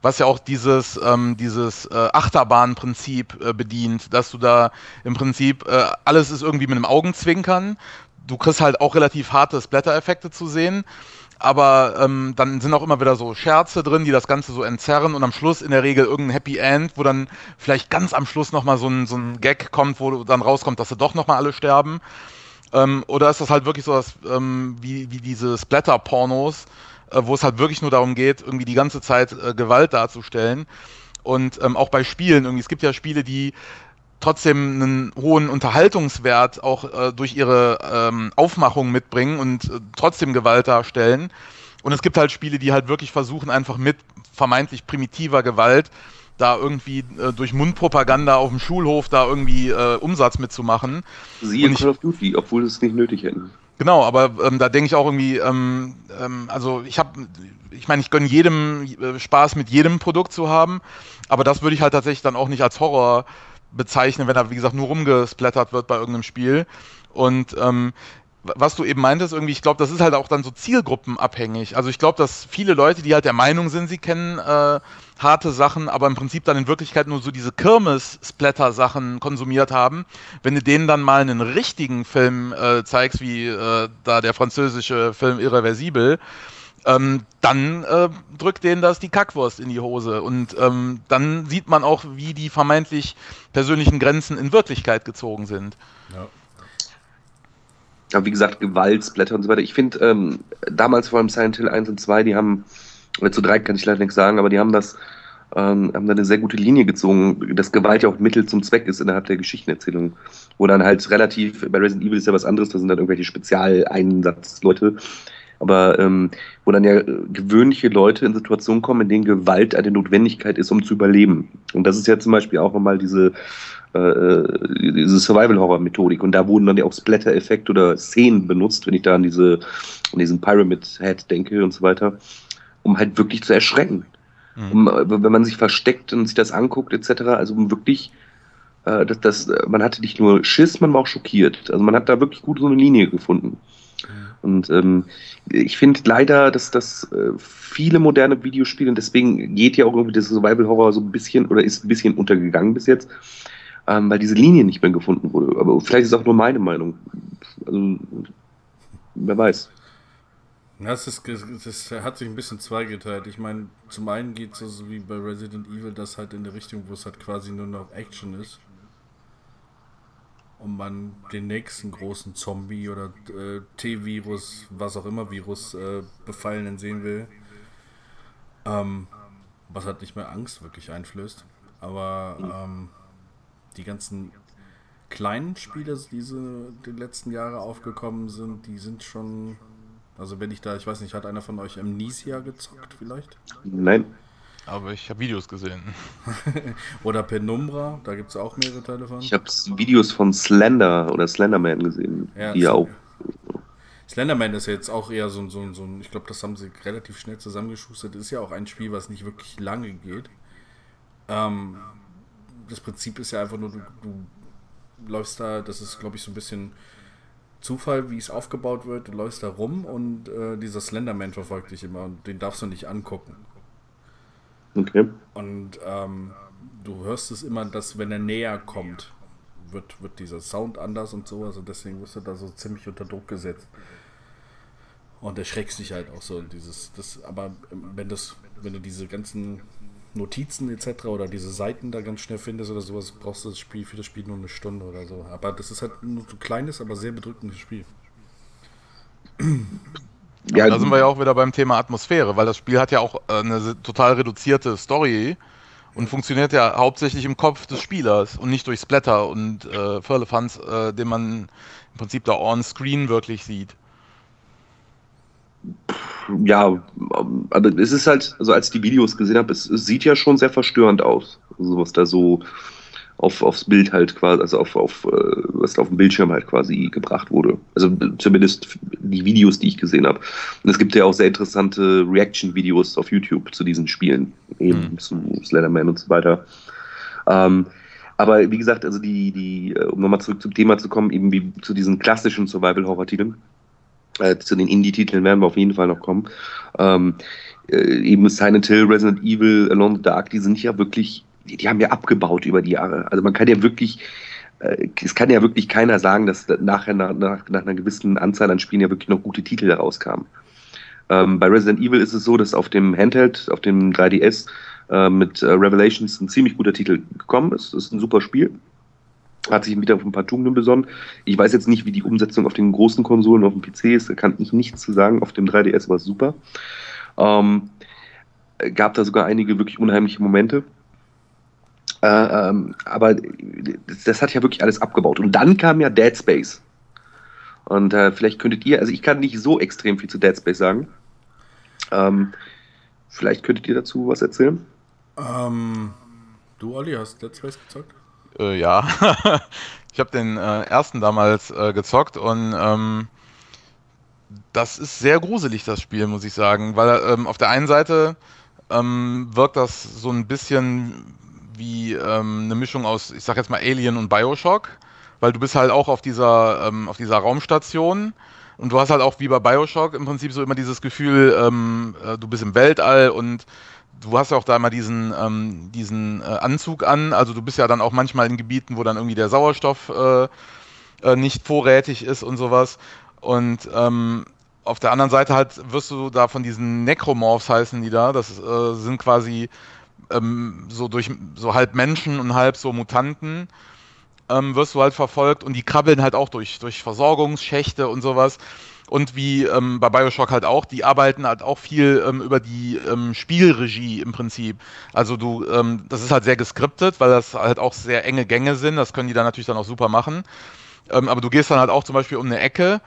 was ja auch dieses, ähm, dieses äh, Achterbahnprinzip äh, bedient, dass du da im Prinzip äh, alles ist irgendwie mit einem Augenzwinkern du kriegst halt auch relativ harte Splatter-Effekte zu sehen. Aber ähm, dann sind auch immer wieder so Scherze drin, die das Ganze so entzerren und am Schluss in der Regel irgendein Happy End, wo dann vielleicht ganz am Schluss nochmal so ein, so ein Gag kommt, wo dann rauskommt, dass sie doch nochmal alle sterben. Ähm, oder ist das halt wirklich so, dass, ähm, wie, wie diese Splatter-Pornos, äh, wo es halt wirklich nur darum geht, irgendwie die ganze Zeit äh, Gewalt darzustellen. Und ähm, auch bei Spielen, irgendwie, es gibt ja Spiele, die trotzdem einen hohen Unterhaltungswert auch äh, durch ihre ähm, Aufmachung mitbringen und äh, trotzdem Gewalt darstellen. Und es gibt halt Spiele, die halt wirklich versuchen, einfach mit vermeintlich primitiver Gewalt da irgendwie äh, durch Mundpropaganda auf dem Schulhof da irgendwie äh, Umsatz mitzumachen. Siehe Call of Duty, obwohl es nicht nötig hätten. Genau, aber ähm, da denke ich auch irgendwie, ähm, ähm, also ich habe, ich meine, ich gönne jedem äh, Spaß mit jedem Produkt zu haben, aber das würde ich halt tatsächlich dann auch nicht als Horror bezeichnen, wenn er, wie gesagt, nur rumgesplattert wird bei irgendeinem Spiel. Und ähm, was du eben meintest, irgendwie, ich glaube, das ist halt auch dann so zielgruppenabhängig. Also ich glaube, dass viele Leute, die halt der Meinung sind, sie kennen äh, harte Sachen, aber im Prinzip dann in Wirklichkeit nur so diese Kirmes-Splatter-Sachen konsumiert haben. Wenn du denen dann mal einen richtigen Film äh, zeigst, wie äh, da der französische Film Irreversibel, ähm, dann äh, drückt denen das die Kackwurst in die Hose. Und ähm, dann sieht man auch, wie die vermeintlich persönlichen Grenzen in Wirklichkeit gezogen sind. Ja. Aber wie gesagt, Gewalt, Splatter und so weiter. Ich finde, ähm, damals vor allem Silent Hill 1 und 2, die haben, oder zu 3 kann ich leider nichts sagen, aber die haben das, ähm, haben da eine sehr gute Linie gezogen, dass Gewalt ja auch Mittel zum Zweck ist innerhalb der Geschichtenerzählung. Wo dann halt relativ, bei Resident Evil ist ja was anderes, da sind dann irgendwelche Spezialeinsatzleute, aber ähm, wo dann ja gewöhnliche Leute in Situationen kommen, in denen Gewalt eine Notwendigkeit ist, um zu überleben. Und das ist ja zum Beispiel auch nochmal diese äh, diese Survival-Horror-Methodik. Und da wurden dann ja auch Splatter-Effekte oder Szenen benutzt, wenn ich da an, diese, an diesen Pyramid-Head denke und so weiter, um halt wirklich zu erschrecken. Mhm. Um, äh, wenn man sich versteckt und sich das anguckt, etc., also um wirklich äh, das, das, man hatte nicht nur Schiss, man war auch schockiert. Also man hat da wirklich gut so eine Linie gefunden. Und ähm, ich finde leider, dass das äh, viele moderne Videospiele, und deswegen geht ja auch irgendwie das Survival Horror so ein bisschen oder ist ein bisschen untergegangen bis jetzt, ähm, weil diese Linie nicht mehr gefunden wurde. Aber vielleicht ist auch nur meine Meinung. Also, wer weiß. Das, ist, das hat sich ein bisschen zweigeteilt. Ich meine, zum einen geht es so wie bei Resident Evil, das halt in der Richtung, wo es halt quasi nur noch Action ist. Und man den nächsten großen Zombie oder äh, T-Virus, was auch immer Virus äh, befallenen sehen will. Ähm, was halt nicht mehr Angst wirklich einflößt. Aber ähm, die ganzen kleinen Spiele, die so die letzten Jahre aufgekommen sind, die sind schon. Also wenn ich da, ich weiß nicht, hat einer von euch Amnesia gezockt vielleicht? Nein. Aber ich habe Videos gesehen. oder Penumbra, da gibt es auch mehrere Teile von. Ich habe Videos von Slender oder Slenderman gesehen, ja, die auch. Slenderman ist ja jetzt auch eher so, so, so ein, ich glaube, das haben sie relativ schnell zusammengeschustert. Ist ja auch ein Spiel, was nicht wirklich lange geht. Ähm, das Prinzip ist ja einfach nur, du, du läufst da, das ist glaube ich so ein bisschen Zufall, wie es aufgebaut wird. Du läufst da rum und äh, dieser Slenderman verfolgt dich immer und den darfst du nicht angucken. Okay. Und ähm, du hörst es immer, dass wenn er näher kommt, wird, wird dieser Sound anders und so. Also deswegen wirst du da so ziemlich unter Druck gesetzt. Und erschreckst dich halt auch so. Dieses, das, aber wenn das, wenn du diese ganzen Notizen etc. oder diese Seiten da ganz schnell findest oder sowas, brauchst du das Spiel für das Spiel nur eine Stunde oder so. Aber das ist halt nur so ein kleines, aber sehr bedrückendes Spiel. Ja, da sind wir ja auch wieder beim Thema Atmosphäre, weil das Spiel hat ja auch äh, eine total reduzierte Story und funktioniert ja hauptsächlich im Kopf des Spielers und nicht durch Splatter und äh, Firlefanz, äh, den man im Prinzip da on-screen wirklich sieht ja, aber es ist halt, also als ich die Videos gesehen habe, es, es, sieht ja schon sehr verstörend aus. Also was da so auf, aufs Bild halt quasi, also auf, auf äh, was auf dem Bildschirm halt quasi gebracht wurde. Also zumindest die Videos, die ich gesehen habe. Und es gibt ja auch sehr interessante Reaction-Videos auf YouTube zu diesen Spielen, eben mhm. zu Slenderman und so weiter. Ähm, aber wie gesagt, also die, die, äh, um nochmal zurück zum Thema zu kommen, eben wie zu diesen klassischen Survival-Horror-Titeln äh, zu den Indie-Titeln werden wir auf jeden Fall noch kommen. Ähm, äh, eben Silent Hill, Resident Evil, Alone in the Dark, die sind ja wirklich, die, die, haben ja abgebaut über die Jahre. Also man kann ja wirklich, äh, es kann ja wirklich keiner sagen, dass nachher nach, nach, nach einer gewissen Anzahl an Spielen ja wirklich noch gute Titel herauskamen. Ähm, bei Resident Evil ist es so, dass auf dem Handheld, auf dem 3DS äh, mit äh, Revelations ein ziemlich guter Titel gekommen ist. Das ist ein super Spiel hat sich wieder auf ein paar Tugenden besonnen. Ich weiß jetzt nicht, wie die Umsetzung auf den großen Konsolen auf dem PC ist, da kann ich nichts zu sagen. Auf dem 3DS war es super. Ähm, gab da sogar einige wirklich unheimliche Momente. Äh, ähm, aber das, das, hat ja wirklich alles abgebaut. Und dann kam ja Dead Space. Und äh, vielleicht könntet ihr, also ich kann nicht so extrem viel zu Dead Space sagen. Ähm, vielleicht könntet ihr dazu was erzählen. Ähm, du, Olli, hast Dead Space gezockt? Äh, ja. ich habe den äh, ersten damals äh, gezockt und ähm, das ist sehr gruselig, das Spiel, muss ich sagen. Weil ähm, auf der einen Seite ähm, wirkt das so ein bisschen wie ähm, eine Mischung aus, ich sag jetzt mal Alien und Bioshock, weil du bist halt auch auf dieser, ähm, auf dieser Raumstation und du hast halt auch wie bei Bioshock im Prinzip so immer dieses Gefühl, ähm, äh, du bist im Weltall und du hast ja auch da immer diesen, ähm, diesen äh, Anzug an, also du bist ja dann auch manchmal in Gebieten, wo dann irgendwie der Sauerstoff äh, äh nicht vorrätig ist und sowas. Und ähm, auf der anderen Seite halt wirst du da von diesen Necromorphs heißen die da, das äh, sind quasi ähm, so durch so halb Menschen und halb so Mutanten ähm, wirst du halt verfolgt und die krabbeln halt auch durch, durch Versorgungsschächte und sowas. Und wie ähm, bei Bioshock halt auch, die arbeiten halt auch viel ähm, über die ähm, Spielregie im Prinzip. Also du, ähm, das ist halt sehr geskriptet, weil das halt auch sehr enge Gänge sind. Das können die dann natürlich dann auch super machen. Ähm, aber du gehst dann halt auch zum Beispiel um eine Ecke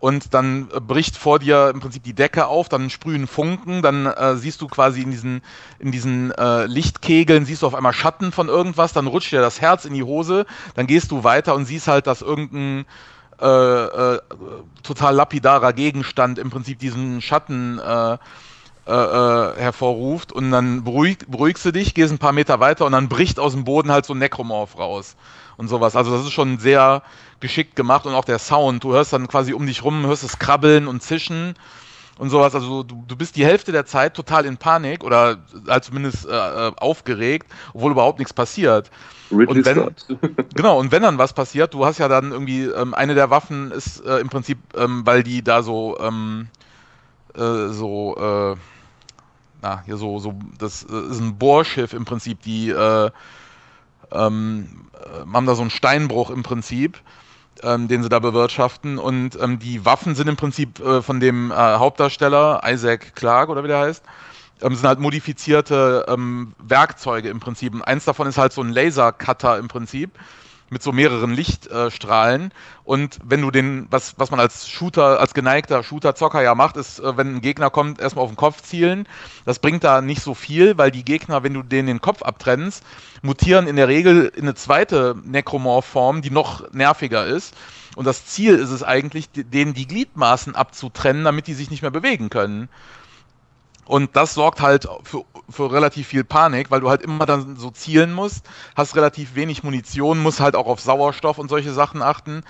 und dann äh, bricht vor dir im Prinzip die Decke auf, dann sprühen Funken, dann äh, siehst du quasi in diesen, in diesen äh, Lichtkegeln, siehst du auf einmal Schatten von irgendwas, dann rutscht dir das Herz in die Hose, dann gehst du weiter und siehst halt, dass irgendein äh, äh, total lapidarer Gegenstand im Prinzip diesen Schatten äh, hervorruft und dann beruhig, beruhigst du dich, gehst ein paar Meter weiter und dann bricht aus dem Boden halt so ein Necromorph raus und sowas. Also das ist schon sehr geschickt gemacht und auch der Sound. Du hörst dann quasi um dich rum, hörst es krabbeln und zischen und sowas. Also du, du bist die Hälfte der Zeit total in Panik oder halt zumindest äh, äh aufgeregt, obwohl überhaupt nichts passiert. Ridley und wenn, genau, und wenn dann was passiert, du hast ja dann irgendwie, ähm, eine der Waffen ist äh, im Prinzip, ähm, weil die da so, ähm, äh, so, äh, na, hier so, so, das ist ein Bohrschiff im Prinzip, die äh, ähm, haben da so einen Steinbruch im Prinzip ähm, den sie da bewirtschaften. Und ähm, die Waffen sind im Prinzip äh, von dem äh, Hauptdarsteller, Isaac Clarke oder wie der heißt, ähm, sind halt modifizierte ähm, Werkzeuge im Prinzip. Und eins davon ist halt so ein Lasercutter im Prinzip mit so mehreren Lichtstrahlen. Und wenn du den, was, was man als Shooter, als geneigter Shooter-Zocker ja macht, ist, äh, wenn ein Gegner kommt, erstmal auf den Kopf zielen. Das bringt da nicht so viel, weil die Gegner, wenn du denen den Kopf abtrennst, mutieren in der Regel in eine zweite Necromorph-Form, die noch nerviger ist. Und das Ziel ist es eigentlich, denen die Gliedmaßen abzutrennen, damit die sich nicht mehr bewegen können. Und das sorgt halt für, für relativ viel Panik, weil du halt immer dann so zielen musst, hast relativ wenig Munition, musst halt auch auf Sauerstoff und solche Sachen achten.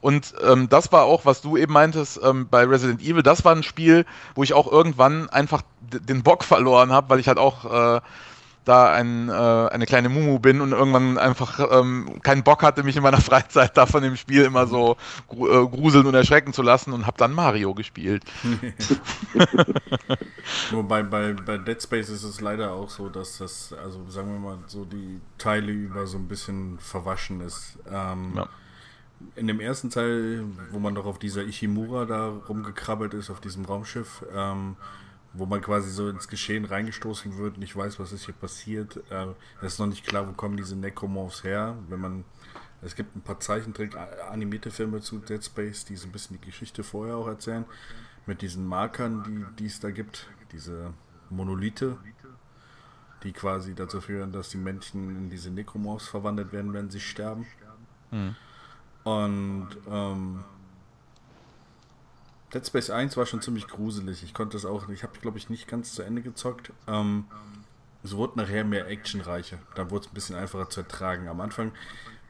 Und ähm, das war auch, was du eben meintest ähm, bei Resident Evil, das war ein Spiel, wo ich auch irgendwann einfach den Bock verloren habe, weil ich halt auch äh, da ein, äh, eine kleine Mumu bin und irgendwann einfach ähm, keinen Bock hatte, mich in meiner Freizeit da von dem Spiel immer so gru äh, gruseln und erschrecken zu lassen und habe dann Mario gespielt. Wobei bei, bei Dead Space ist es leider auch so, dass das, also sagen wir mal, so die Teile über so ein bisschen verwaschen ist. Ähm, ja. In dem ersten Teil, wo man doch auf dieser Ichimura da rumgekrabbelt ist, auf diesem Raumschiff, ähm, wo man quasi so ins Geschehen reingestoßen wird, nicht weiß, was ist hier passiert. Äh, es ist noch nicht klar, wo kommen diese Necromorphs her. Wenn man, es gibt ein paar Zeichentrick, animierte Filme zu Dead Space, die so ein bisschen die Geschichte vorher auch erzählen, mit diesen Markern, die, die es da gibt, diese Monolithe, die quasi dazu führen, dass die Menschen in diese Necromorphs verwandelt werden, wenn sie sterben. Mhm. Und ähm, Dead Space 1 war schon ziemlich gruselig. Ich konnte es auch, ich habe glaube ich nicht ganz zu Ende gezockt. Ähm, es wurde nachher mehr actionreicher. Da wurde es ein bisschen einfacher zu ertragen. Am Anfang,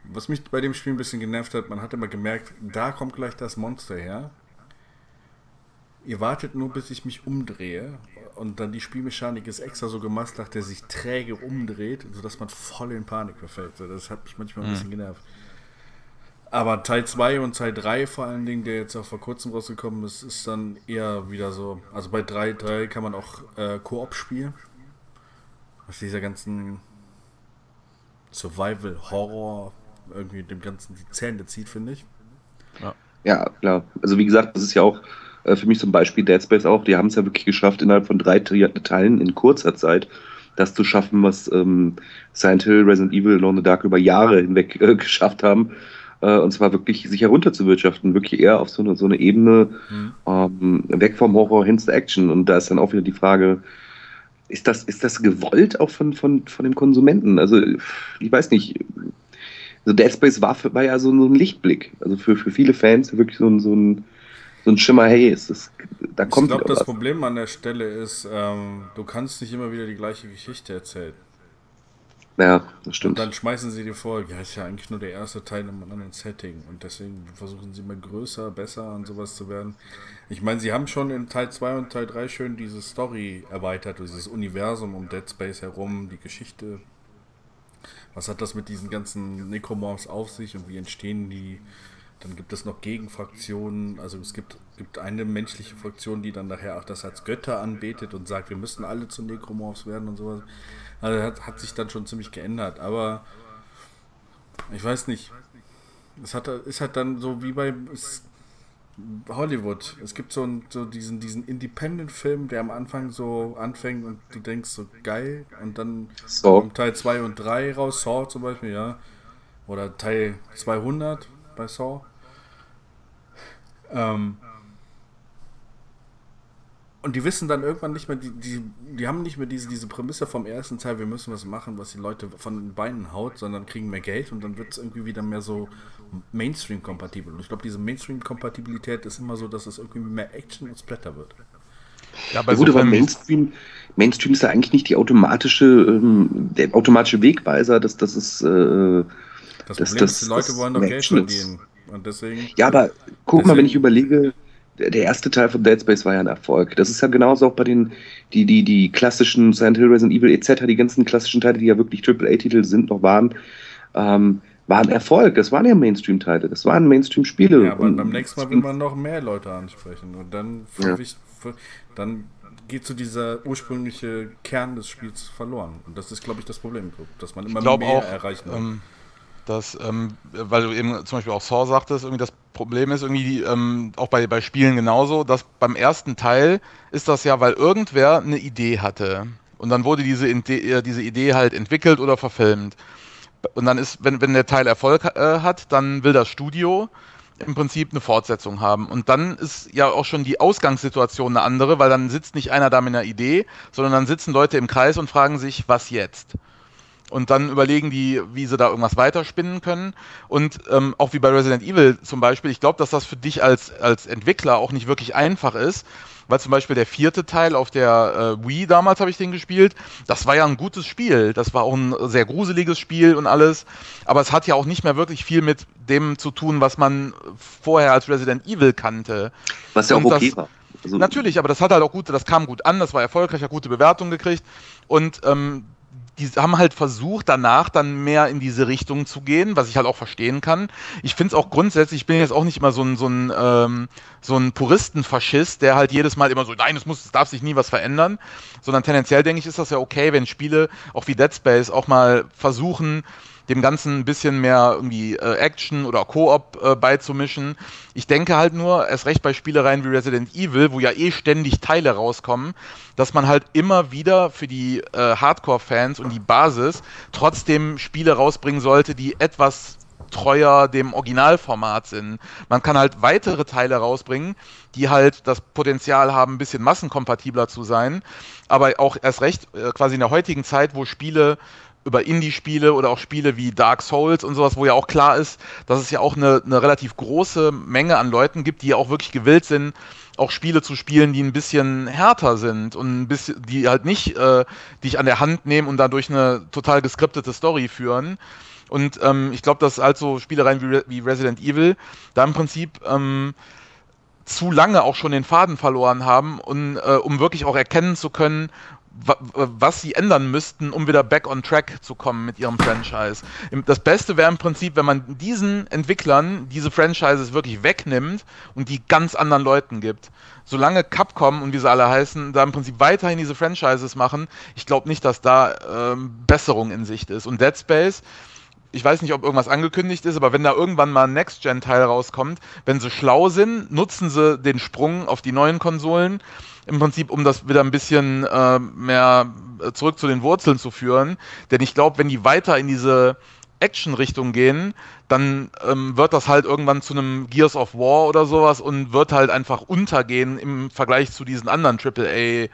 was mich bei dem Spiel ein bisschen genervt hat, man hat immer gemerkt, da kommt gleich das Monster her. Ihr wartet nur, bis ich mich umdrehe. Und dann die Spielmechanik ist extra so gemacht, dass der sich träge umdreht, sodass man voll in Panik verfällt. Das hat mich manchmal ein mhm. bisschen genervt. Aber Teil 2 und Teil 3 vor allen Dingen, der jetzt auch vor kurzem rausgekommen ist, ist dann eher wieder so. Also bei 3, 3 kann man auch äh, Koop spielen. Was dieser ganzen Survival-Horror irgendwie dem Ganzen die Zähne zieht, finde ich. Ja. ja, klar. Also wie gesagt, das ist ja auch Äh, für mich zum Beispiel Dead Space auch. Die haben es ja wirklich geschafft, innerhalb von drei Teilen in kurzer Zeit das zu schaffen, was ähm, Silent Hill, Resident Evil, the Dark über Jahre hinweg äh, geschafft haben. Äh, und zwar wirklich sich herunterzuwirtschaften, wirklich eher auf so eine, so eine Ebene mhm. ähm, weg vom Horror hin zur Action. Und da ist dann auch wieder die Frage, ist das, ist das gewollt auch von, von, von dem Konsumenten? Also, ich weiß nicht. Also Dead Space war, für, war ja so, ein Lichtblick. Also für, für viele Fans wirklich so ein, so ein so ein Schimmer, hey, ist das, da kommt Ich glaube, das was. Problem an der Stelle ist, ähm, du kannst nicht immer wieder die gleiche Geschichte erzählen. Ja, das stimmt. Und dann schmeißen sie dir vor, ja, ist ja eigentlich nur der erste Teil in einem anderen Setting. Und deswegen versuchen sie immer größer, besser und sowas zu werden. Ich meine, sie haben schon in Teil 2 und Teil 3 schön diese Story erweitert, dieses Universum um Dead Space herum, die Geschichte. Was hat das mit diesen ganzen Necromorphs auf sich und wie entstehen die? Dann gibt es noch Gegenfraktionen. Also es gibt, gibt eine menschliche Fraktion, die dann nachher auch das als Götter anbetet und sagt, wir müssen alle zu Necromorphs werden und sowas. Also hat, hat sich dann schon ziemlich geändert. Aber ich weiß nicht. Es hat, ist halt dann so wie bei Hollywood. Es gibt so, einen, so diesen, diesen Independent-Film, der am Anfang so anfängt und du denkst so geil und dann so. kommt Teil 2 und 3 raus, Saw zum Beispiel, ja. Oder Teil 200 bei Saw. Ähm, und die wissen dann irgendwann nicht mehr, die, die, die haben nicht mehr diese, diese Prämisse vom ersten Teil, wir müssen was machen, was die Leute von den Beinen haut, sondern kriegen mehr Geld und dann wird es irgendwie wieder mehr so Mainstream-kompatibel. Und ich glaube, diese Mainstream-Kompatibilität ist immer so, dass es irgendwie mehr Action und Splatter wird. Ja, ja, gut, aber Mainstream, Mainstream ist ja eigentlich nicht die automatische, ähm, der automatische Wegweiser, dass das ist. Äh, das Problem das, ist, die Leute wollen doch Geld verdienen. Und deswegen, ja, aber guck deswegen, mal, wenn ich überlege, der erste Teil von Dead Space war ja ein Erfolg. Das ist ja genauso auch bei den die, die, die klassischen Silent Hill, Resident Evil etc., die ganzen klassischen Teile, die ja wirklich AAA-Titel sind, noch waren, ähm, waren Erfolg. Das waren ja Mainstream-Teile, das waren Mainstream-Spiele. Ja, aber beim nächsten Mal will man noch mehr Leute ansprechen und dann, ja. ich, dann geht so dieser ursprüngliche Kern des Spiels verloren. Und das ist, glaube ich, das Problem, dass man immer mehr auch, erreichen will. Ähm, dass, ähm, weil du eben zum Beispiel auch Saw sagtest, irgendwie das Problem ist irgendwie ähm, auch bei, bei Spielen genauso, dass beim ersten Teil ist das ja, weil irgendwer eine Idee hatte. Und dann wurde diese, äh, diese Idee halt entwickelt oder verfilmt. Und dann ist, wenn, wenn der Teil Erfolg äh, hat, dann will das Studio im Prinzip eine Fortsetzung haben. Und dann ist ja auch schon die Ausgangssituation eine andere, weil dann sitzt nicht einer da mit einer Idee, sondern dann sitzen Leute im Kreis und fragen sich, was jetzt? Und dann überlegen die, wie sie da irgendwas weiterspinnen können. Und ähm, auch wie bei Resident Evil zum Beispiel, ich glaube, dass das für dich als, als Entwickler auch nicht wirklich einfach ist, weil zum Beispiel der vierte Teil auf der äh, Wii, damals habe ich den gespielt, das war ja ein gutes Spiel. Das war auch ein sehr gruseliges Spiel und alles. Aber es hat ja auch nicht mehr wirklich viel mit dem zu tun, was man vorher als Resident Evil kannte. Was ja auch okay das, war. Also Natürlich, aber das hat halt auch gut, das kam gut an, das war erfolgreich, hat gute Bewertung gekriegt. Und ähm, die haben halt versucht, danach dann mehr in diese Richtung zu gehen, was ich halt auch verstehen kann. Ich finde es auch grundsätzlich, ich bin jetzt auch nicht immer so ein, so ein, ähm, so ein Puristenfaschist, der halt jedes Mal immer so, nein, es muss, es darf sich nie was verändern, sondern tendenziell denke ich, ist das ja okay, wenn Spiele, auch wie Dead Space, auch mal versuchen, dem Ganzen ein bisschen mehr irgendwie äh, Action oder Koop äh, beizumischen. Ich denke halt nur, erst recht bei Spielereien wie Resident Evil, wo ja eh ständig Teile rauskommen, dass man halt immer wieder für die äh, Hardcore-Fans und die Basis trotzdem Spiele rausbringen sollte, die etwas treuer dem Originalformat sind. Man kann halt weitere Teile rausbringen, die halt das Potenzial haben, ein bisschen massenkompatibler zu sein, aber auch erst recht äh, quasi in der heutigen Zeit, wo Spiele über Indie-Spiele oder auch Spiele wie Dark Souls und sowas, wo ja auch klar ist, dass es ja auch eine, eine relativ große Menge an Leuten gibt, die ja auch wirklich gewillt sind, auch Spiele zu spielen, die ein bisschen härter sind und ein bisschen, die halt nicht äh, dich an der Hand nehmen und dadurch eine total geskriptete Story führen. Und ähm, ich glaube, dass halt so Spielereien wie, Re wie Resident Evil da im Prinzip ähm, zu lange auch schon den Faden verloren haben, und, äh, um wirklich auch erkennen zu können, was sie ändern müssten, um wieder back on track zu kommen mit ihrem Franchise. Das Beste wäre im Prinzip, wenn man diesen Entwicklern diese Franchises wirklich wegnimmt und die ganz anderen Leuten gibt. Solange Capcom und wie sie alle heißen, da im Prinzip weiterhin diese Franchises machen, ich glaube nicht, dass da ähm, Besserung in Sicht ist. Und Dead Space ich weiß nicht, ob irgendwas angekündigt ist, aber wenn da irgendwann mal ein Next-Gen-Teil rauskommt, wenn sie schlau sind, nutzen sie den Sprung auf die neuen Konsolen im Prinzip, um das wieder ein bisschen äh, mehr zurück zu den Wurzeln zu führen. Denn ich glaube, wenn die weiter in diese Action-Richtung gehen, dann ähm, wird das halt irgendwann zu einem Gears of War oder sowas und wird halt einfach untergehen im Vergleich zu diesen anderen AAA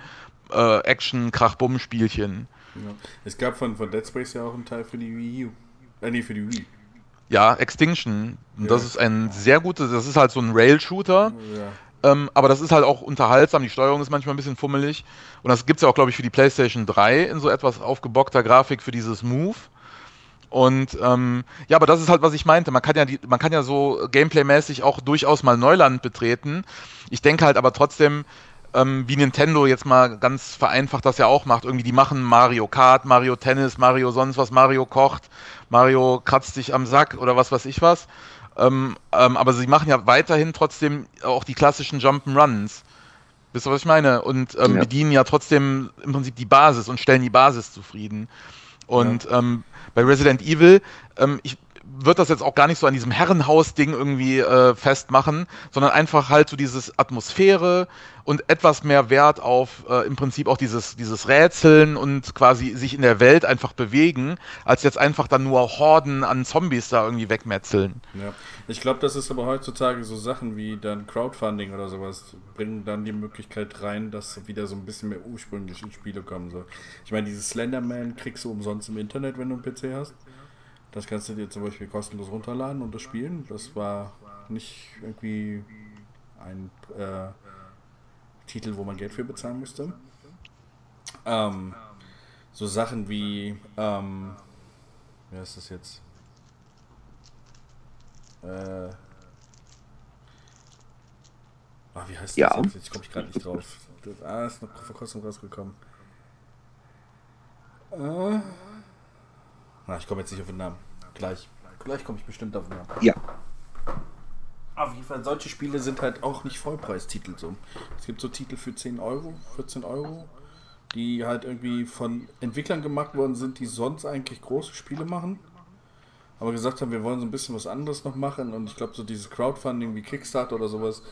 äh, Action-Krach-Bumm-Spielchen. Ja. Es gab von, von Dead Space ja auch einen Teil für die Wii U. Äh, nee, für die Wii. Ja, Extinction. Und ja. das ist ein sehr gutes, das ist halt so ein Rail-Shooter. Ja. Ähm, aber das ist halt auch unterhaltsam, die Steuerung ist manchmal ein bisschen fummelig. Und das gibt es ja auch, glaube ich, für die PlayStation 3 in so etwas aufgebockter Grafik für dieses Move. Und ähm, ja, aber das ist halt, was ich meinte. Man kann ja, die, man kann ja so Gameplay-mäßig auch durchaus mal Neuland betreten. Ich denke halt aber trotzdem, ähm, wie Nintendo jetzt mal ganz vereinfacht das ja auch macht. Irgendwie, die machen Mario Kart, Mario Tennis, Mario sonst was, Mario kocht, Mario kratzt sich am Sack oder was weiß ich was. Ähm, ähm, aber sie machen ja weiterhin trotzdem auch die klassischen Jump'n'Runs. Wisst ihr, was ich meine? Und ähm, ja. bedienen ja trotzdem im Prinzip die Basis und stellen die Basis zufrieden. Und ja. ähm, bei Resident Evil, ähm, ich würde das jetzt auch gar nicht so an diesem Herrenhaus-Ding irgendwie äh, festmachen, sondern einfach halt so dieses Atmosphäre und etwas mehr Wert auf äh, im Prinzip auch dieses, dieses Rätseln und quasi sich in der Welt einfach bewegen, als jetzt einfach dann nur Horden an Zombies da irgendwie wegmetzeln. Ja, ich glaube, das ist aber heutzutage so Sachen wie dann Crowdfunding oder sowas, bringen dann die Möglichkeit rein, dass wieder so ein bisschen mehr ursprüngliche Spiele kommen. So. Ich meine, dieses Slenderman kriegst du umsonst im Internet, wenn du einen PC hast. Das kannst du dir zum Beispiel kostenlos runterladen und das spielen. Das war nicht irgendwie ein äh, Titel, wo man Geld für bezahlen müsste. Ähm, so Sachen wie, ähm, wer ist das jetzt? Äh, ah, wie heißt das ja. jetzt? Jetzt komme ich gerade nicht drauf. Das, ah, ist noch vor kurzem rausgekommen. Äh, na, ich komme jetzt nicht auf den Namen. Gleich. Gleich komme ich bestimmt auf den Namen. Ja. Auf jeden Fall, solche Spiele sind halt auch nicht Vollpreistitel so. Es gibt so Titel für 10 Euro, 14 Euro, die halt irgendwie von Entwicklern gemacht worden sind, die sonst eigentlich große Spiele machen. Aber gesagt haben, wir wollen so ein bisschen was anderes noch machen und ich glaube, so dieses Crowdfunding wie Kickstarter oder sowas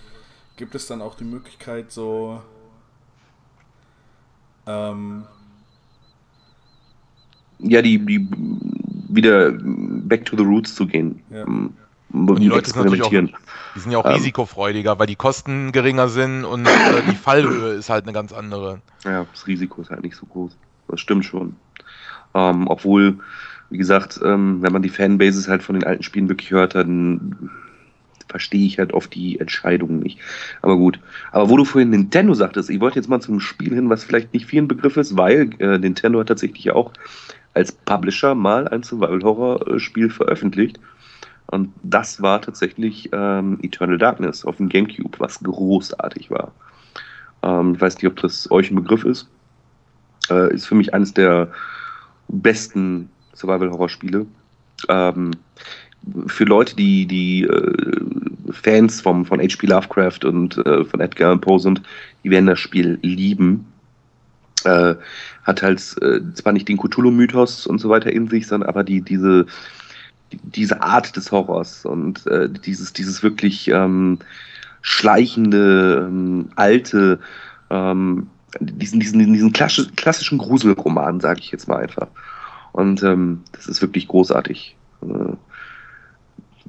gibt es dann auch die Möglichkeit, so ähm, ja, die, die wieder back to the roots zu gehen. Ja. Ähm, und die Leute sind natürlich auch, die sind ja auch ähm, risikofreudiger, weil die Kosten geringer sind und äh, die Fallhöhe ist halt eine ganz andere. Ja, das Risiko ist halt nicht so groß. Das stimmt schon. Ähm, obwohl, wie gesagt, ähm, wenn man die Fanbases halt von den alten Spielen wirklich hört, dann verstehe ich halt oft die Entscheidungen nicht. Aber gut. Aber wo du vorhin Nintendo sagtest, ich wollte jetzt mal zum Spiel hin, was vielleicht nicht vielen Begriff ist, weil äh, Nintendo hat tatsächlich auch als Publisher mal ein Survival-Horror-Spiel veröffentlicht. Und das war tatsächlich ähm, Eternal Darkness auf dem GameCube, was großartig war. Ähm, ich weiß nicht, ob das euch ein Begriff ist. Äh, ist für mich eines der besten Survival-Horror-Spiele. Ähm, für Leute, die, die äh, Fans vom, von H.P. Lovecraft und äh, von Edgar Allan Poe sind, die werden das Spiel lieben äh, hat halt äh, zwar nicht den Cthulhu-Mythos und so weiter in sich, sondern aber die, diese, die, diese Art des Horrors und äh, dieses, dieses wirklich ähm, schleichende, ähm, alte, ähm, diesen, diesen, diesen klassischen Gruselroman, sage ich jetzt mal einfach. Und ähm, das ist wirklich großartig. Äh,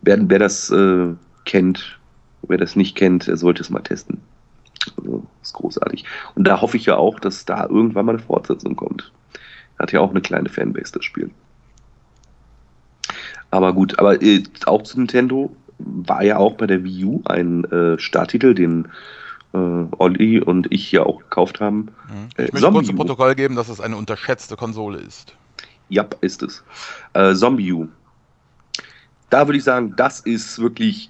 wer, wer das äh, kennt, wer das nicht kennt, sollte es mal testen. Also, ist großartig. Und da hoffe ich ja auch, dass da irgendwann mal eine Fortsetzung kommt. Hat ja auch eine kleine Fanbase, das Spiel. Aber gut, aber äh, auch zu Nintendo war ja auch bei der Wii U ein äh, Starttitel, den äh, Olli und ich ja auch gekauft haben. Mhm. Äh, ich möchte kurz zu Protokoll geben, dass es eine unterschätzte Konsole ist. Ja, ist es. Äh, Zombie U. Da würde ich sagen, das ist wirklich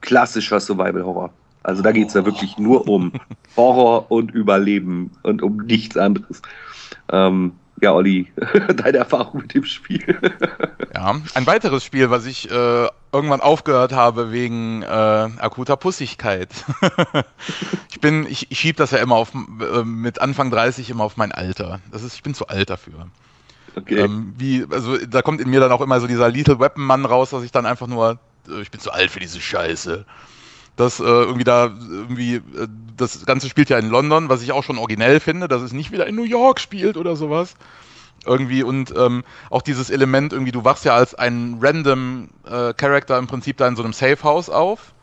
klassischer Survival-Horror. Also da geht es ja wirklich nur um Horror und Überleben und um nichts anderes. Ähm, ja, Olli, deine Erfahrung mit dem Spiel. ja, ein weiteres Spiel, was ich äh, irgendwann aufgehört habe wegen äh, akuter Pussigkeit. ich bin, ich, ich schiebe das ja immer auf, äh, mit Anfang 30 immer auf mein Alter. Das ist, ich bin zu alt dafür. Okay. Ähm, wie, also da kommt in mir dann auch immer so dieser Lethal Weapon Mann raus, dass ich dann einfach nur, äh, ich bin zu alt für diese Scheiße. Das äh, irgendwie da, irgendwie, äh, das Ganze spielt ja in London, was ich auch schon originell finde, dass es nicht wieder in New York spielt oder sowas. Irgendwie und ähm, auch dieses Element, irgendwie, du wachst ja als ein random äh, Character im Prinzip da in so einem Safe House auf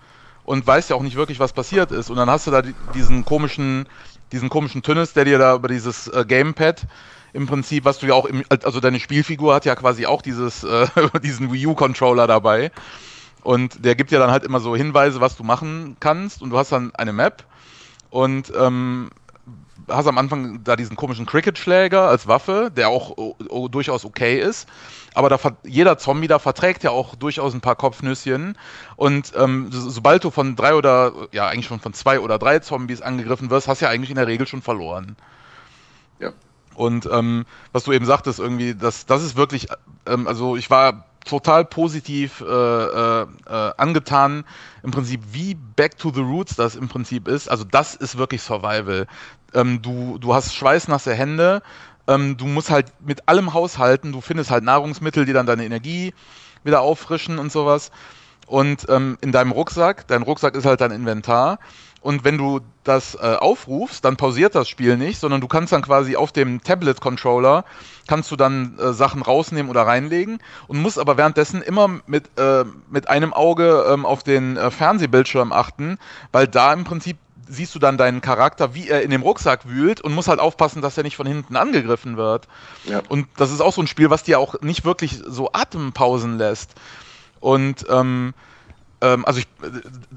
und weißt ja auch nicht wirklich, was passiert ist. Und dann hast du da diesen komischen, diesen komischen Tünnes, der dir da über dieses äh, Gamepad im Prinzip, was du ja auch im, also deine Spielfigur hat ja quasi auch dieses, äh, diesen Wii U-Controller dabei. Und der gibt dir dann halt immer so Hinweise, was du machen kannst. Und du hast dann eine Map. Und ähm, hast am Anfang da diesen komischen Cricket-Schläger als Waffe, der auch durchaus okay ist. Aber da, jeder Zombie da verträgt ja auch durchaus ein paar Kopfnüsschen. Und ähm, so, sobald du von drei oder, ja, eigentlich schon von zwei oder drei Zombies angegriffen wirst, hast du ja eigentlich in der Regel schon verloren. Ja. Und ähm, was du eben sagtest, irgendwie, das, das ist wirklich, ähm, also ich war total positiv äh, äh, äh, angetan, im Prinzip wie Back to the Roots das im Prinzip ist. Also das ist wirklich Survival. Ähm, du, du hast schweißnasse Hände, ähm, du musst halt mit allem haushalten, du findest halt Nahrungsmittel, die dann deine Energie wieder auffrischen und sowas. Und ähm, in deinem Rucksack, dein Rucksack ist halt dein Inventar. Und wenn du das äh, aufrufst, dann pausiert das Spiel nicht, sondern du kannst dann quasi auf dem Tablet-Controller kannst du dann äh, Sachen rausnehmen oder reinlegen und musst aber währenddessen immer mit, äh, mit einem Auge ähm, auf den äh, Fernsehbildschirm achten, weil da im Prinzip siehst du dann deinen Charakter, wie er in dem Rucksack wühlt und musst halt aufpassen, dass er nicht von hinten angegriffen wird. Ja. Und das ist auch so ein Spiel, was dir auch nicht wirklich so Atempausen lässt. Und ähm, ähm, also ich,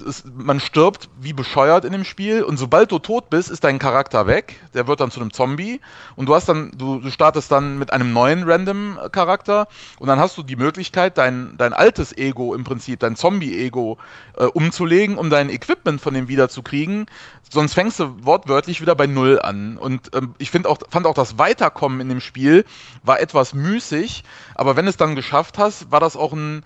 es, man stirbt wie bescheuert in dem Spiel und sobald du tot bist, ist dein Charakter weg. Der wird dann zu einem Zombie und du hast dann, du, du startest dann mit einem neuen random Charakter und dann hast du die Möglichkeit, dein, dein altes Ego im Prinzip, dein Zombie-Ego äh, umzulegen, um dein Equipment von dem wiederzukriegen. Sonst fängst du wortwörtlich wieder bei Null an. Und ähm, ich finde auch, fand auch das Weiterkommen in dem Spiel war etwas müßig, aber wenn es dann geschafft hast, war das auch ein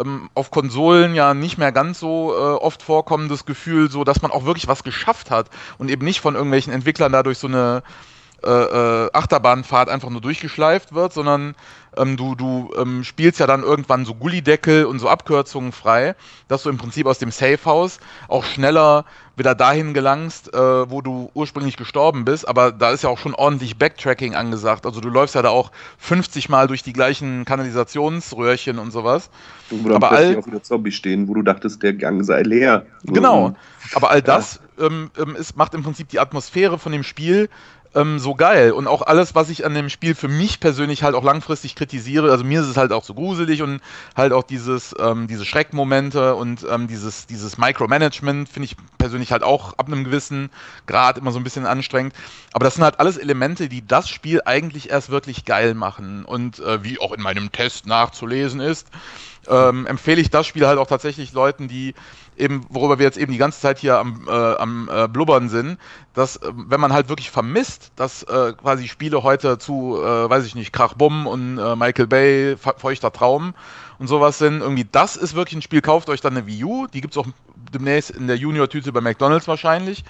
ähm, auf Konsolen ja nicht mehr ganz so äh, oft vorkommendes Gefühl, so dass man auch wirklich was geschafft hat und eben nicht von irgendwelchen Entwicklern dadurch so eine äh, äh, Achterbahnfahrt einfach nur durchgeschleift wird, sondern ähm, du, du ähm, spielst ja dann irgendwann so Gullideckel und so Abkürzungen frei, dass du im Prinzip aus dem Safehouse auch schneller wieder dahin gelangst, äh, wo du ursprünglich gestorben bist. Aber da ist ja auch schon ordentlich Backtracking angesagt. Also du läufst ja da auch 50 Mal durch die gleichen Kanalisationsröhrchen und sowas. Wo dann aber all auch wieder Zombies stehen, wo du dachtest, der Gang sei leer. Genau. Aber all das ja. ähm, ähm, ist, macht im Prinzip die Atmosphäre von dem Spiel ähm, so geil. Und auch alles, was ich an dem Spiel für mich persönlich halt auch langfristig kritisiere, also mir ist es halt auch so gruselig und halt auch dieses, ähm, diese Schreckmomente und ähm, dieses, dieses Micromanagement finde ich persönlich halt auch ab einem gewissen Grad immer so ein bisschen anstrengend. Aber das sind halt alles Elemente, die das Spiel eigentlich erst wirklich geil machen. Und äh, wie auch in meinem Test nachzulesen ist, ähm, empfehle ich das Spiel halt auch tatsächlich Leuten, die eben, worüber wir jetzt eben die ganze Zeit hier am, äh, am äh, Blubbern sind, dass, äh, wenn man halt wirklich vermisst, dass äh, quasi Spiele heute zu, äh, weiß ich nicht, Krachbumm und äh, Michael Bay, Feuchter Traum und sowas sind, irgendwie, das ist wirklich ein Spiel, kauft euch dann eine Wii U, die gibt es auch demnächst in der Junior-Tüte bei McDonalds wahrscheinlich.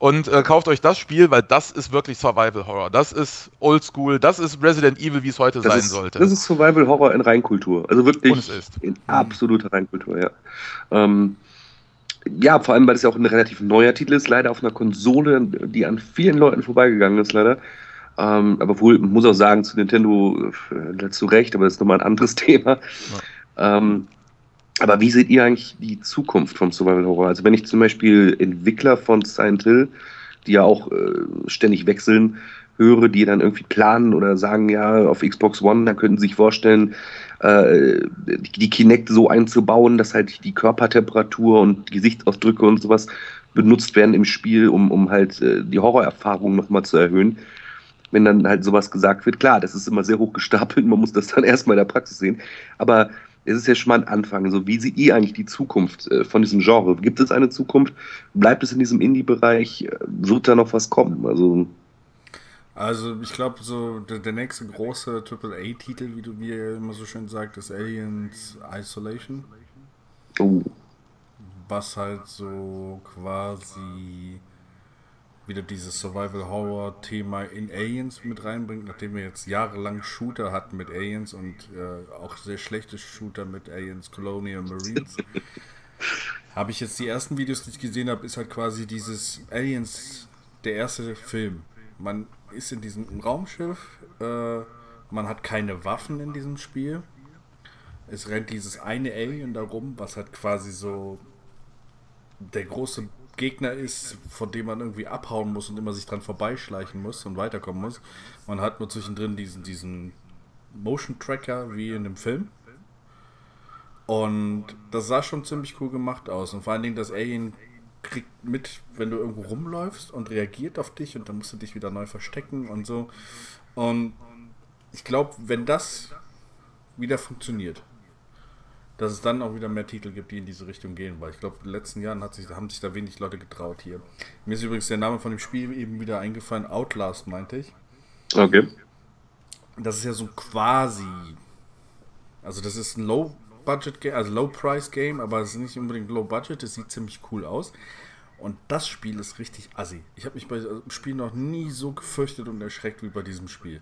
Und äh, kauft euch das Spiel, weil das ist wirklich Survival Horror. Das ist Oldschool, das ist Resident Evil, wie es heute das sein ist, sollte. Das ist Survival Horror in Reinkultur. Also wirklich in absoluter Reinkultur, ja. Ähm, ja, vor allem, weil es ja auch ein relativ neuer Titel ist, leider auf einer Konsole, die an vielen Leuten vorbeigegangen ist, leider. Ähm, aber wohl, muss auch sagen, zu Nintendo äh, zu Recht, aber das ist nochmal ein anderes Thema. Ja. Ähm, aber wie seht ihr eigentlich die Zukunft vom Survival Horror? Also wenn ich zum Beispiel Entwickler von Silent Hill, die ja auch äh, ständig wechseln, höre, die dann irgendwie planen oder sagen, ja, auf Xbox One, da könnten sie sich vorstellen, äh, die Kinect so einzubauen, dass halt die Körpertemperatur und Gesichtsausdrücke und sowas benutzt werden im Spiel, um, um halt äh, die Horrorerfahrung nochmal zu erhöhen. Wenn dann halt sowas gesagt wird, klar, das ist immer sehr hoch gestapelt, man muss das dann erstmal in der Praxis sehen. Aber es ist ja schon mal ein Anfang. So, wie seht ihr eigentlich die Zukunft äh, von diesem Genre? Gibt es eine Zukunft? Bleibt es in diesem Indie-Bereich? Äh, wird da noch was kommen? Also, also ich glaube, so der, der, nächste große AAA-Titel, wie du mir immer so schön sagst, ist Aliens Isolation. Oh. Was halt so quasi wieder dieses Survival-Horror-Thema in Aliens mit reinbringt, nachdem wir jetzt jahrelang Shooter hatten mit Aliens und äh, auch sehr schlechte Shooter mit Aliens, Colonial Marines. habe ich jetzt die ersten Videos, die ich gesehen habe, ist halt quasi dieses Aliens, der erste Film. Man ist in diesem Raumschiff, äh, man hat keine Waffen in diesem Spiel. Es rennt dieses eine Alien da rum, was halt quasi so der große Gegner ist, von dem man irgendwie abhauen muss und immer sich dran vorbeischleichen muss und weiterkommen muss. Man hat nur zwischendrin diesen, diesen Motion Tracker wie in dem Film. Und das sah schon ziemlich cool gemacht aus. Und vor allen Dingen, das Alien kriegt mit, wenn du irgendwo rumläufst und reagiert auf dich und dann musst du dich wieder neu verstecken und so. Und ich glaube, wenn das wieder funktioniert, dass es dann auch wieder mehr Titel gibt, die in diese Richtung gehen, weil ich glaube, in den letzten Jahren sich, haben sich da wenig Leute getraut hier. Mir ist übrigens der Name von dem Spiel eben wieder eingefallen, Outlast meinte ich. Okay. Das ist ja so quasi, also das ist ein Low Budget Game, also Low Price Game, aber es ist nicht unbedingt Low Budget, es sieht ziemlich cool aus. Und das Spiel ist richtig assi. Ich habe mich bei dem Spiel noch nie so gefürchtet und erschreckt wie bei diesem Spiel.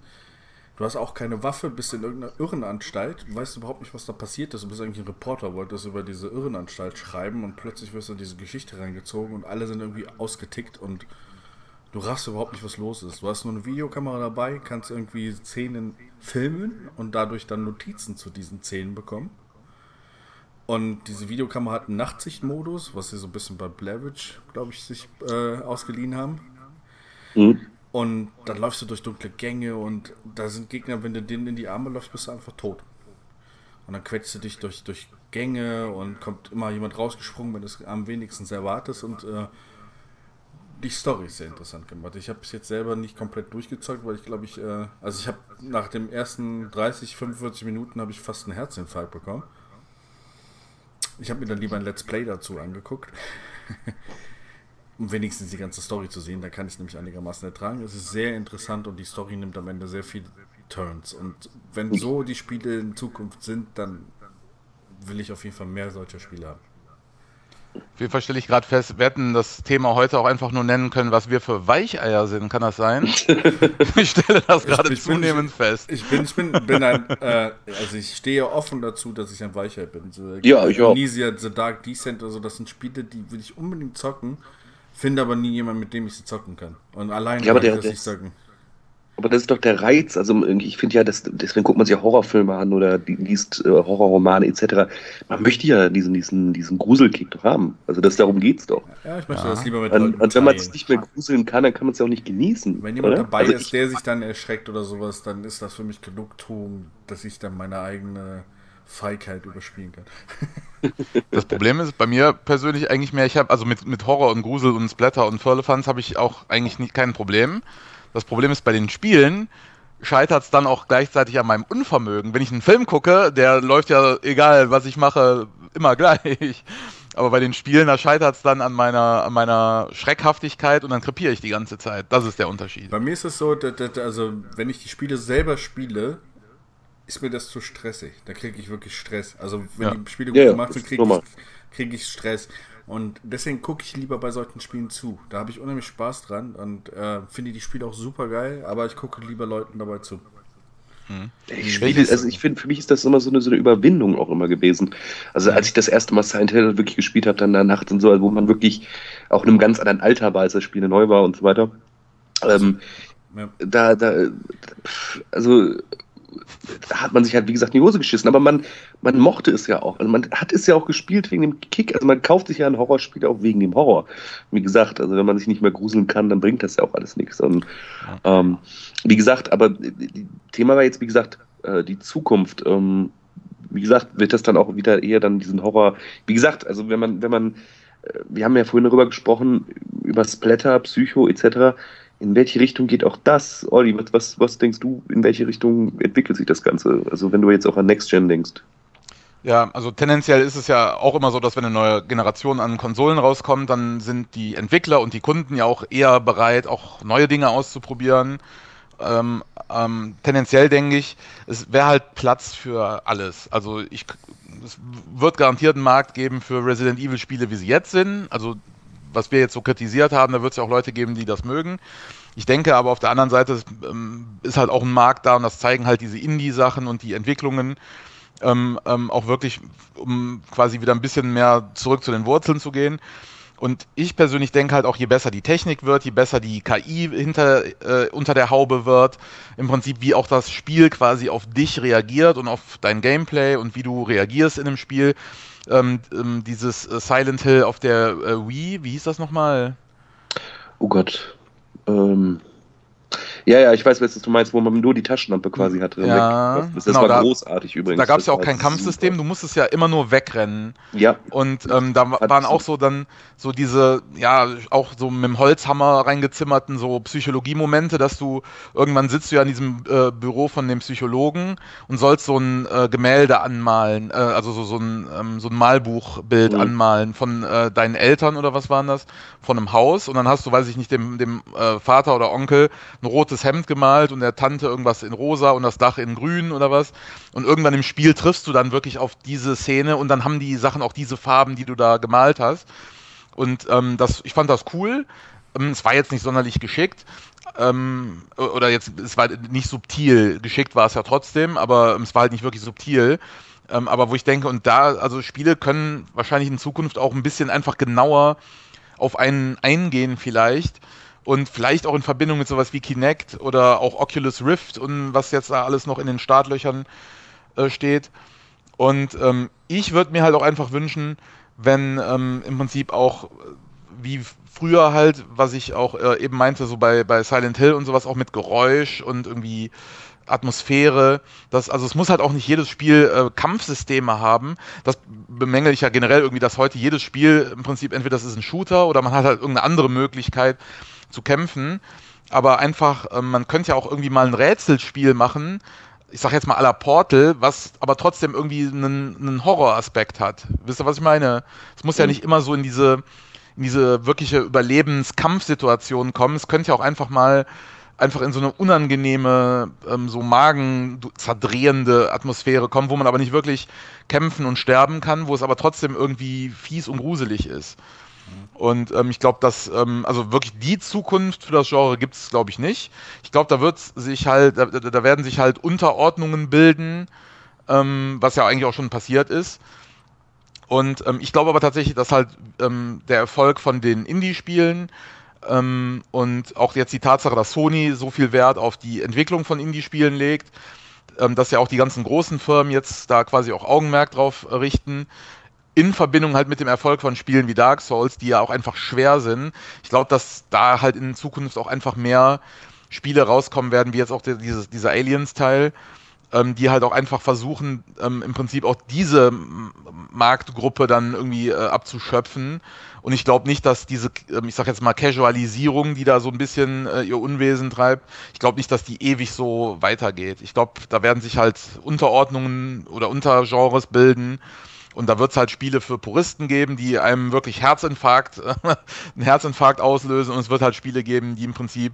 Du hast auch keine Waffe, bist in irgendeiner Irrenanstalt, weißt überhaupt nicht, was da passiert ist. Du bist eigentlich ein Reporter, wolltest über diese Irrenanstalt schreiben und plötzlich wirst du in diese Geschichte reingezogen und alle sind irgendwie ausgetickt und du raffst überhaupt nicht, was los ist. Du hast nur eine Videokamera dabei, kannst irgendwie Szenen filmen und dadurch dann Notizen zu diesen Szenen bekommen. Und diese Videokamera hat einen Nachtsichtmodus, was sie so ein bisschen bei Blavich, glaube ich, sich äh, ausgeliehen haben. Mhm. Und dann läufst du durch dunkle Gänge und da sind Gegner, wenn du denen in die Arme läufst, bist du einfach tot. Und dann quetschst du dich durch, durch Gänge und kommt immer jemand rausgesprungen, wenn du es am wenigsten erwartest. Und äh, die Story ist sehr interessant gemacht. Ich habe es jetzt selber nicht komplett durchgezeugt, weil ich glaube ich, äh, also ich habe nach den ersten 30, 45 Minuten habe ich fast einen Herzinfarkt bekommen. Ich habe mir dann lieber ein Let's Play dazu angeguckt. um wenigstens die ganze Story zu sehen. Da kann ich es nämlich einigermaßen ertragen. Es ist sehr interessant und die Story nimmt am Ende sehr viele Turns. Und wenn so die Spiele in Zukunft sind, dann will ich auf jeden Fall mehr solcher Spiele haben. Auf jeden Fall stelle ich gerade fest, wir hätten das Thema heute auch einfach nur nennen können, was wir für Weicheier sind. Kann das sein? ich stelle das gerade zunehmend ich, fest. Ich bin, ich bin, bin ein, äh, also ich stehe offen dazu, dass ich ein Weichei bin. So, ja, ich auch. Amnesia, The Dark Descent oder so, das sind Spiele, die will ich unbedingt zocken. Finde aber nie jemanden, mit dem ich sie zocken kann. Und allein ja, aber der, das nicht sagen. Aber das ist doch der Reiz. Also ich finde ja, das, deswegen guckt man sich ja Horrorfilme an oder liest äh, Horrorromane etc. Man möchte ja diesen, diesen, diesen Gruselkick doch haben. Also das darum geht's doch. Ja, ich möchte ja. das lieber mit Und, und wenn man es nicht mehr gruseln kann, dann kann man es ja auch nicht genießen. Wenn jemand oder? dabei also ist, der sich dann erschreckt oder sowas, dann ist das für mich Genugtuung, dass ich dann meine eigene Feigheit überspielen kann. Das Problem ist bei mir persönlich eigentlich mehr, ich habe also mit, mit Horror und Grusel und Splatter und Firlefanz habe ich auch eigentlich nicht, kein Problem. Das Problem ist bei den Spielen scheitert es dann auch gleichzeitig an meinem Unvermögen. Wenn ich einen Film gucke, der läuft ja, egal was ich mache, immer gleich. Aber bei den Spielen, da scheitert es dann an meiner, an meiner Schreckhaftigkeit und dann krepiere ich die ganze Zeit. Das ist der Unterschied. Bei mir ist es so, dass, dass, also wenn ich die Spiele selber spiele, ist mir das zu stressig. Da kriege ich wirklich Stress. Also wenn ja. die Spiele gut ja, gemacht sind, kriege ich, krieg ich Stress. Und deswegen gucke ich lieber bei solchen Spielen zu. Da habe ich unheimlich Spaß dran und äh, finde die Spiele auch super geil, aber ich gucke lieber Leuten dabei zu. Hm. Ich, also ich finde, für mich ist das immer so eine, so eine Überwindung auch immer gewesen. Also als ich das erste Mal Silent Hill wirklich gespielt habe, dann in der Nacht und so, wo man wirklich auch in einem ganz anderen Alter war, als das Spiel neu war und so weiter. Ähm, ja. Da, da, also hat man sich halt, wie gesagt, in die Hose geschissen. Aber man, man mochte es ja auch. Also man hat es ja auch gespielt wegen dem Kick. Also man kauft sich ja ein Horrorspiel auch wegen dem Horror. Wie gesagt, also wenn man sich nicht mehr gruseln kann, dann bringt das ja auch alles nichts. Und ähm, wie gesagt, aber Thema war jetzt, wie gesagt, äh, die Zukunft. Ähm, wie gesagt, wird das dann auch wieder eher dann diesen Horror. Wie gesagt, also wenn man, wenn man, äh, wir haben ja vorhin darüber gesprochen, über Splatter, Psycho etc in welche Richtung geht auch das? Olli, was, was denkst du, in welche Richtung entwickelt sich das Ganze? Also wenn du jetzt auch an Next Gen denkst. Ja, also tendenziell ist es ja auch immer so, dass wenn eine neue Generation an Konsolen rauskommt, dann sind die Entwickler und die Kunden ja auch eher bereit, auch neue Dinge auszuprobieren. Ähm, ähm, tendenziell denke ich, es wäre halt Platz für alles. Also ich, es wird garantiert einen Markt geben für Resident Evil Spiele, wie sie jetzt sind. Also was wir jetzt so kritisiert haben, da wird es ja auch Leute geben, die das mögen. Ich denke aber auf der anderen Seite ähm, ist halt auch ein Markt da und das zeigen halt diese Indie-Sachen und die Entwicklungen ähm, ähm, auch wirklich, um quasi wieder ein bisschen mehr zurück zu den Wurzeln zu gehen. Und ich persönlich denke halt auch, je besser die Technik wird, je besser die KI hinter, äh, unter der Haube wird, im Prinzip wie auch das Spiel quasi auf dich reagiert und auf dein Gameplay und wie du reagierst in dem Spiel. Ähm, ähm, dieses äh, Silent Hill auf der äh, Wii, wie hieß das nochmal? Oh Gott. Ähm, ja, ja, ich weiß, was du meinst, wo man nur die Taschenlampe quasi hatte. Ja, das, das genau, war da, großartig übrigens. Da gab es ja auch kein Kampfsystem, super. du musstest ja immer nur wegrennen. Ja. Und ähm, da waren auch so dann so diese, ja, auch so mit dem Holzhammer reingezimmerten so Psychologiemomente, dass du irgendwann sitzt du ja in diesem äh, Büro von dem Psychologen und sollst so ein äh, Gemälde anmalen, äh, also so, so, ein, ähm, so ein Malbuchbild mhm. anmalen von äh, deinen Eltern oder was waren das? Von einem Haus und dann hast du, weiß ich nicht, dem, dem äh, Vater oder Onkel ein rotes rotes Hemd gemalt und der Tante irgendwas in rosa und das Dach in grün oder was. Und irgendwann im Spiel triffst du dann wirklich auf diese Szene und dann haben die Sachen auch diese Farben, die du da gemalt hast. Und ähm, das, ich fand das cool. Ähm, es war jetzt nicht sonderlich geschickt. Ähm, oder jetzt, es war nicht subtil. Geschickt war es ja trotzdem, aber es war halt nicht wirklich subtil. Ähm, aber wo ich denke, und da, also Spiele können wahrscheinlich in Zukunft auch ein bisschen einfach genauer auf einen eingehen vielleicht und vielleicht auch in Verbindung mit sowas wie Kinect oder auch Oculus Rift und was jetzt da alles noch in den Startlöchern äh, steht. Und ähm, ich würde mir halt auch einfach wünschen, wenn ähm, im Prinzip auch äh, wie früher halt, was ich auch äh, eben meinte, so bei, bei Silent Hill und sowas auch mit Geräusch und irgendwie Atmosphäre. Das, also es muss halt auch nicht jedes Spiel äh, Kampfsysteme haben. Das bemängel ich ja generell irgendwie, dass heute jedes Spiel im Prinzip entweder das ist ein Shooter oder man hat halt irgendeine andere Möglichkeit, zu kämpfen. Aber einfach, äh, man könnte ja auch irgendwie mal ein Rätselspiel machen, ich sag jetzt mal à la Portal, was aber trotzdem irgendwie einen, einen Horroraspekt hat. Wisst ihr, was ich meine? Es muss mhm. ja nicht immer so in diese, in diese wirkliche Überlebenskampfsituation kommen. Es könnte ja auch einfach mal einfach in so eine unangenehme, ähm, so magenzerdrehende Atmosphäre kommen, wo man aber nicht wirklich kämpfen und sterben kann, wo es aber trotzdem irgendwie fies und gruselig ist. Und ähm, ich glaube, dass, ähm, also wirklich die Zukunft für das Genre gibt es, glaube ich, nicht. Ich glaube, da wird sich halt, da, da, werden sich halt Unterordnungen bilden, ähm, was ja eigentlich auch schon passiert ist. Und ähm, ich glaube aber tatsächlich, dass halt ähm, der Erfolg von den Indie-Spielen ähm, und auch jetzt die Tatsache, dass Sony so viel Wert auf die Entwicklung von Indie-Spielen legt, dass ja auch die ganzen großen Firmen jetzt da quasi auch Augenmerk drauf richten, in Verbindung halt mit dem Erfolg von Spielen wie Dark Souls, die ja auch einfach schwer sind. Ich glaube, dass da halt in Zukunft auch einfach mehr Spiele rauskommen werden, wie jetzt auch dieses, dieser Aliens-Teil, ähm, die halt auch einfach versuchen, ähm, im Prinzip auch diese Marktgruppe dann irgendwie äh, abzuschöpfen. Und ich glaube nicht, dass diese, ähm, ich sag jetzt mal, Casualisierung, die da so ein bisschen äh, ihr Unwesen treibt, ich glaube nicht, dass die ewig so weitergeht. Ich glaube, da werden sich halt Unterordnungen oder Untergenres bilden und da wird es halt Spiele für Puristen geben, die einem wirklich Herzinfarkt, einen Herzinfarkt auslösen. Und es wird halt Spiele geben, die im Prinzip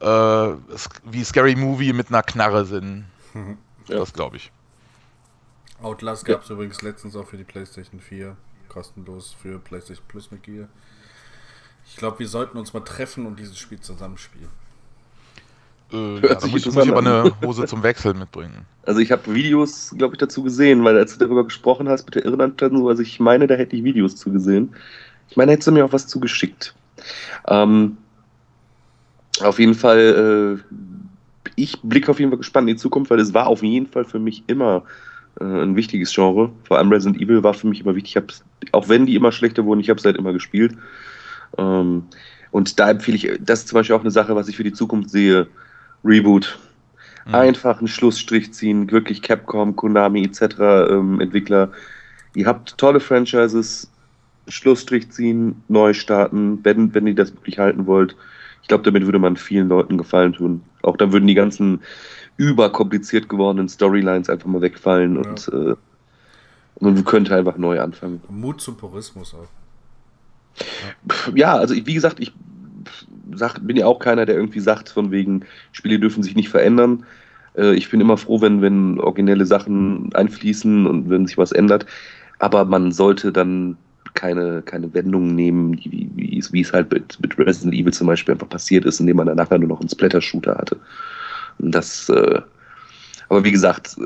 äh, wie Scary Movie mit einer Knarre sind. Mhm. Ja. Das glaube ich. Outlast gab es ja. übrigens letztens auch für die PlayStation 4. Kostenlos für PlayStation Plus mit Gear. Ich glaube, wir sollten uns mal treffen und dieses Spiel zusammenspielen. Äh, ja, da muss, muss ich aber eine Hose zum Wechseln mitbringen. Also ich habe Videos, glaube ich, dazu gesehen, weil als du darüber gesprochen hast mit der Irland so, also ich meine, da hätte ich Videos zu gesehen. Ich meine, hättest du mir auch was zugeschickt. Ähm, auf jeden Fall, äh, ich blicke auf jeden Fall gespannt in die Zukunft, weil es war auf jeden Fall für mich immer äh, ein wichtiges Genre. Vor allem Resident Evil war für mich immer wichtig. auch wenn die immer schlechter wurden, ich habe es halt immer gespielt. Ähm, und da empfehle ich, das ist zum Beispiel auch eine Sache, was ich für die Zukunft sehe. Reboot. Mhm. Einfach einen Schlussstrich ziehen, wirklich Capcom, Konami etc. Ähm, Entwickler. Ihr habt tolle Franchises, Schlussstrich ziehen, neu starten, wenn, wenn ihr das wirklich halten wollt. Ich glaube, damit würde man vielen Leuten Gefallen tun. Auch dann würden die ganzen überkompliziert gewordenen Storylines einfach mal wegfallen ja. und äh, man könnte einfach neu anfangen. Mut zum Purismus auch. Ja, ja also ich, wie gesagt, ich sag, bin ja auch keiner, der irgendwie sagt, von wegen, Spiele dürfen sich nicht verändern. Äh, ich bin immer froh, wenn, wenn originelle Sachen einfließen und wenn sich was ändert. Aber man sollte dann keine, keine Wendungen nehmen, wie, wie, wie es halt mit, mit Resident Evil zum Beispiel einfach passiert ist, indem man dann nachher nur noch einen Splatter-Shooter hatte. Und das, äh, aber wie gesagt,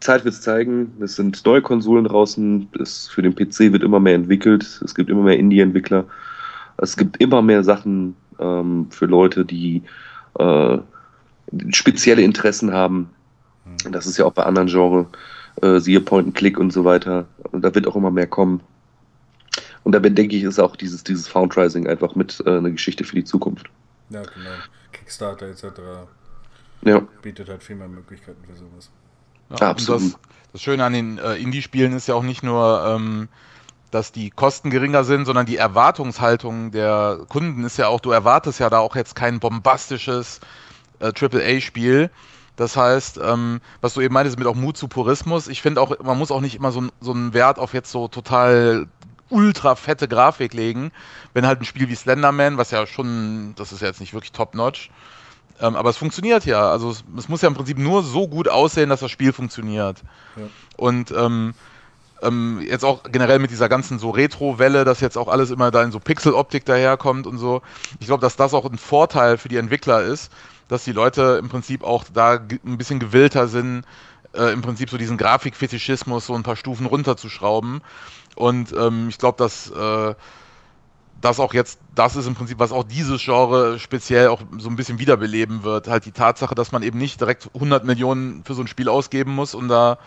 Zeit wird es zeigen. Es sind neue Konsolen draußen. Es, für den PC wird immer mehr entwickelt. Es gibt immer mehr Indie-Entwickler. Es gibt immer mehr Sachen ähm, für Leute, die äh, spezielle Interessen haben. Mhm. Das ist ja auch bei anderen Genres, äh, siehe Point and Click und so weiter. Und da wird auch immer mehr kommen. Und da denke ich, ist auch dieses, dieses Foundrising einfach mit äh, eine Geschichte für die Zukunft. Ja, genau. Kickstarter etc. Ja. Bietet halt viel mehr Möglichkeiten für sowas. Ja, Absolut. Das, das, Schöne an den äh, Indie-Spielen ist ja auch nicht nur, ähm, dass die Kosten geringer sind, sondern die Erwartungshaltung der Kunden ist ja auch, du erwartest ja da auch jetzt kein bombastisches äh, AAA-Spiel. Das heißt, ähm, was du eben meintest mit auch Mut zu Purismus, ich finde auch, man muss auch nicht immer so, so einen Wert auf jetzt so total ultra fette Grafik legen, wenn halt ein Spiel wie Slenderman, was ja schon, das ist ja jetzt nicht wirklich top-notch, ähm, aber es funktioniert ja. Also es, es, muss ja im Prinzip nur so gut aussehen, dass das Spiel funktioniert. Ja. Und ähm, ähm, jetzt auch generell mit dieser ganzen so Retro-Welle, dass jetzt auch alles immer da in so Pixel-Optik daherkommt und so. Ich glaube, dass das auch ein Vorteil für die Entwickler ist, dass die Leute im Prinzip auch da ein bisschen gewillter sind, äh, im Prinzip so diesen Grafikfetischismus so ein paar Stufen runterzuschrauben. Und ähm, ich glaube, dass äh, das auch jetzt, das ist im Prinzip, was auch dieses Genre speziell auch so ein bisschen wiederbeleben wird. Halt die Tatsache, dass man eben nicht direkt 100 Millionen für so ein Spiel ausgeben muss und da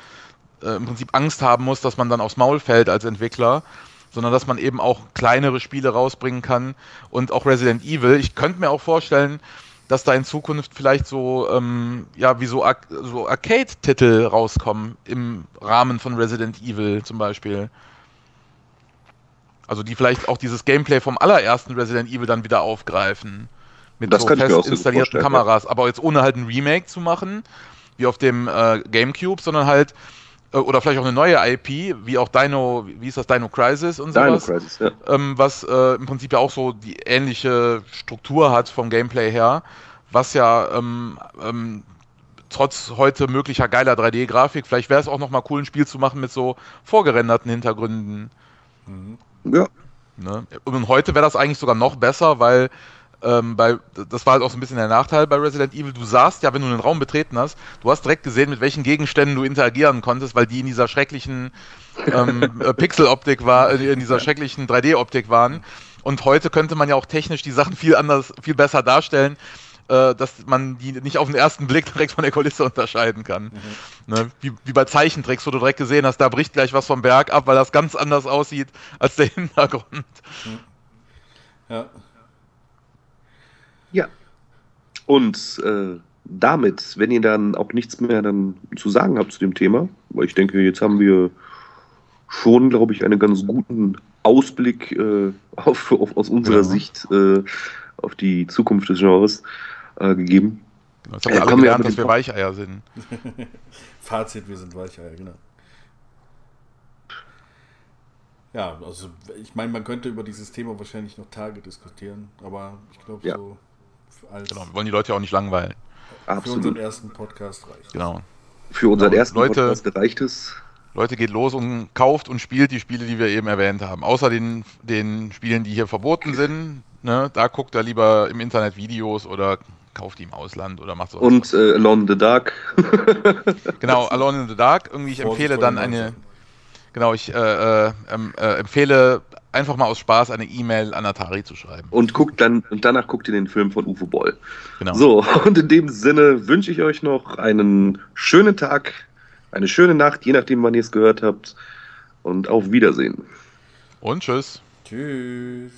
äh, im Prinzip Angst haben muss, dass man dann aufs Maul fällt als Entwickler, sondern dass man eben auch kleinere Spiele rausbringen kann und auch Resident Evil. Ich könnte mir auch vorstellen, dass da in Zukunft vielleicht so, ähm, ja, wie so, Ar so Arcade-Titel rauskommen im Rahmen von Resident Evil zum Beispiel. Also die vielleicht auch dieses Gameplay vom allerersten Resident Evil dann wieder aufgreifen. Mit das so fest installierten Kameras. Ja. Aber jetzt ohne halt ein Remake zu machen, wie auf dem äh, Gamecube, sondern halt, oder vielleicht auch eine neue IP, wie auch Dino, wie ist das, Dino Crisis und sowas. Dino Crisis, ja. Ähm, was äh, im Prinzip ja auch so die ähnliche Struktur hat vom Gameplay her, was ja ähm, ähm, trotz heute möglicher geiler 3D-Grafik, vielleicht wäre es auch nochmal cool, ein Spiel zu machen mit so vorgerenderten Hintergründen. Mhm. Ja. Ne? Und heute wäre das eigentlich sogar noch besser, weil ähm, bei, das war halt auch so ein bisschen der Nachteil bei Resident Evil. Du sahst ja, wenn du einen Raum betreten hast, du hast direkt gesehen, mit welchen Gegenständen du interagieren konntest, weil die in dieser schrecklichen ähm, äh, Pixel-Optik war, äh, in dieser schrecklichen 3D-Optik waren. Und heute könnte man ja auch technisch die Sachen viel anders, viel besser darstellen, äh, dass man die nicht auf den ersten Blick direkt von der Kulisse unterscheiden kann. Mhm. Ne? Wie, wie bei Zeichentricks, wo du direkt gesehen hast, da bricht gleich was vom Berg ab, weil das ganz anders aussieht als der Hintergrund. Mhm. Ja. Und äh, damit, wenn ihr dann auch nichts mehr dann zu sagen habt zu dem Thema, weil ich denke, jetzt haben wir schon, glaube ich, einen ganz guten Ausblick äh, auf, auf, aus unserer ja. Sicht äh, auf die Zukunft des Genres äh, gegeben. Jetzt haben wir alle gelernt, wir dass wir Weicheier sind. Fazit, wir sind Weicheier, genau. Ja, also ich meine, man könnte über dieses Thema wahrscheinlich noch Tage diskutieren, aber ich glaube ja. so als genau, wir wollen die Leute ja auch nicht langweilen. Absolut. Für unseren ersten Podcast reicht. Genau. Für unseren genau. ersten Leute, Podcast reicht es. Leute, geht los und kauft und spielt die Spiele, die wir eben erwähnt haben. Außer den, den Spielen, die hier verboten sind. Ne? Da guckt er lieber im Internet Videos oder kauft die im Ausland oder macht so. Und äh, Alone in the Dark. genau, Alone in the Dark. Irgendwie, ich empfehle dann eine. Genau, ich äh, äh, äh, empfehle einfach mal aus Spaß eine E-Mail an Atari zu schreiben. Und guckt dann und danach guckt ihr den Film von Ufo Boll. Genau. So, und in dem Sinne wünsche ich euch noch einen schönen Tag, eine schöne Nacht, je nachdem, wann ihr es gehört habt. Und auf Wiedersehen. Und tschüss. Tschüss.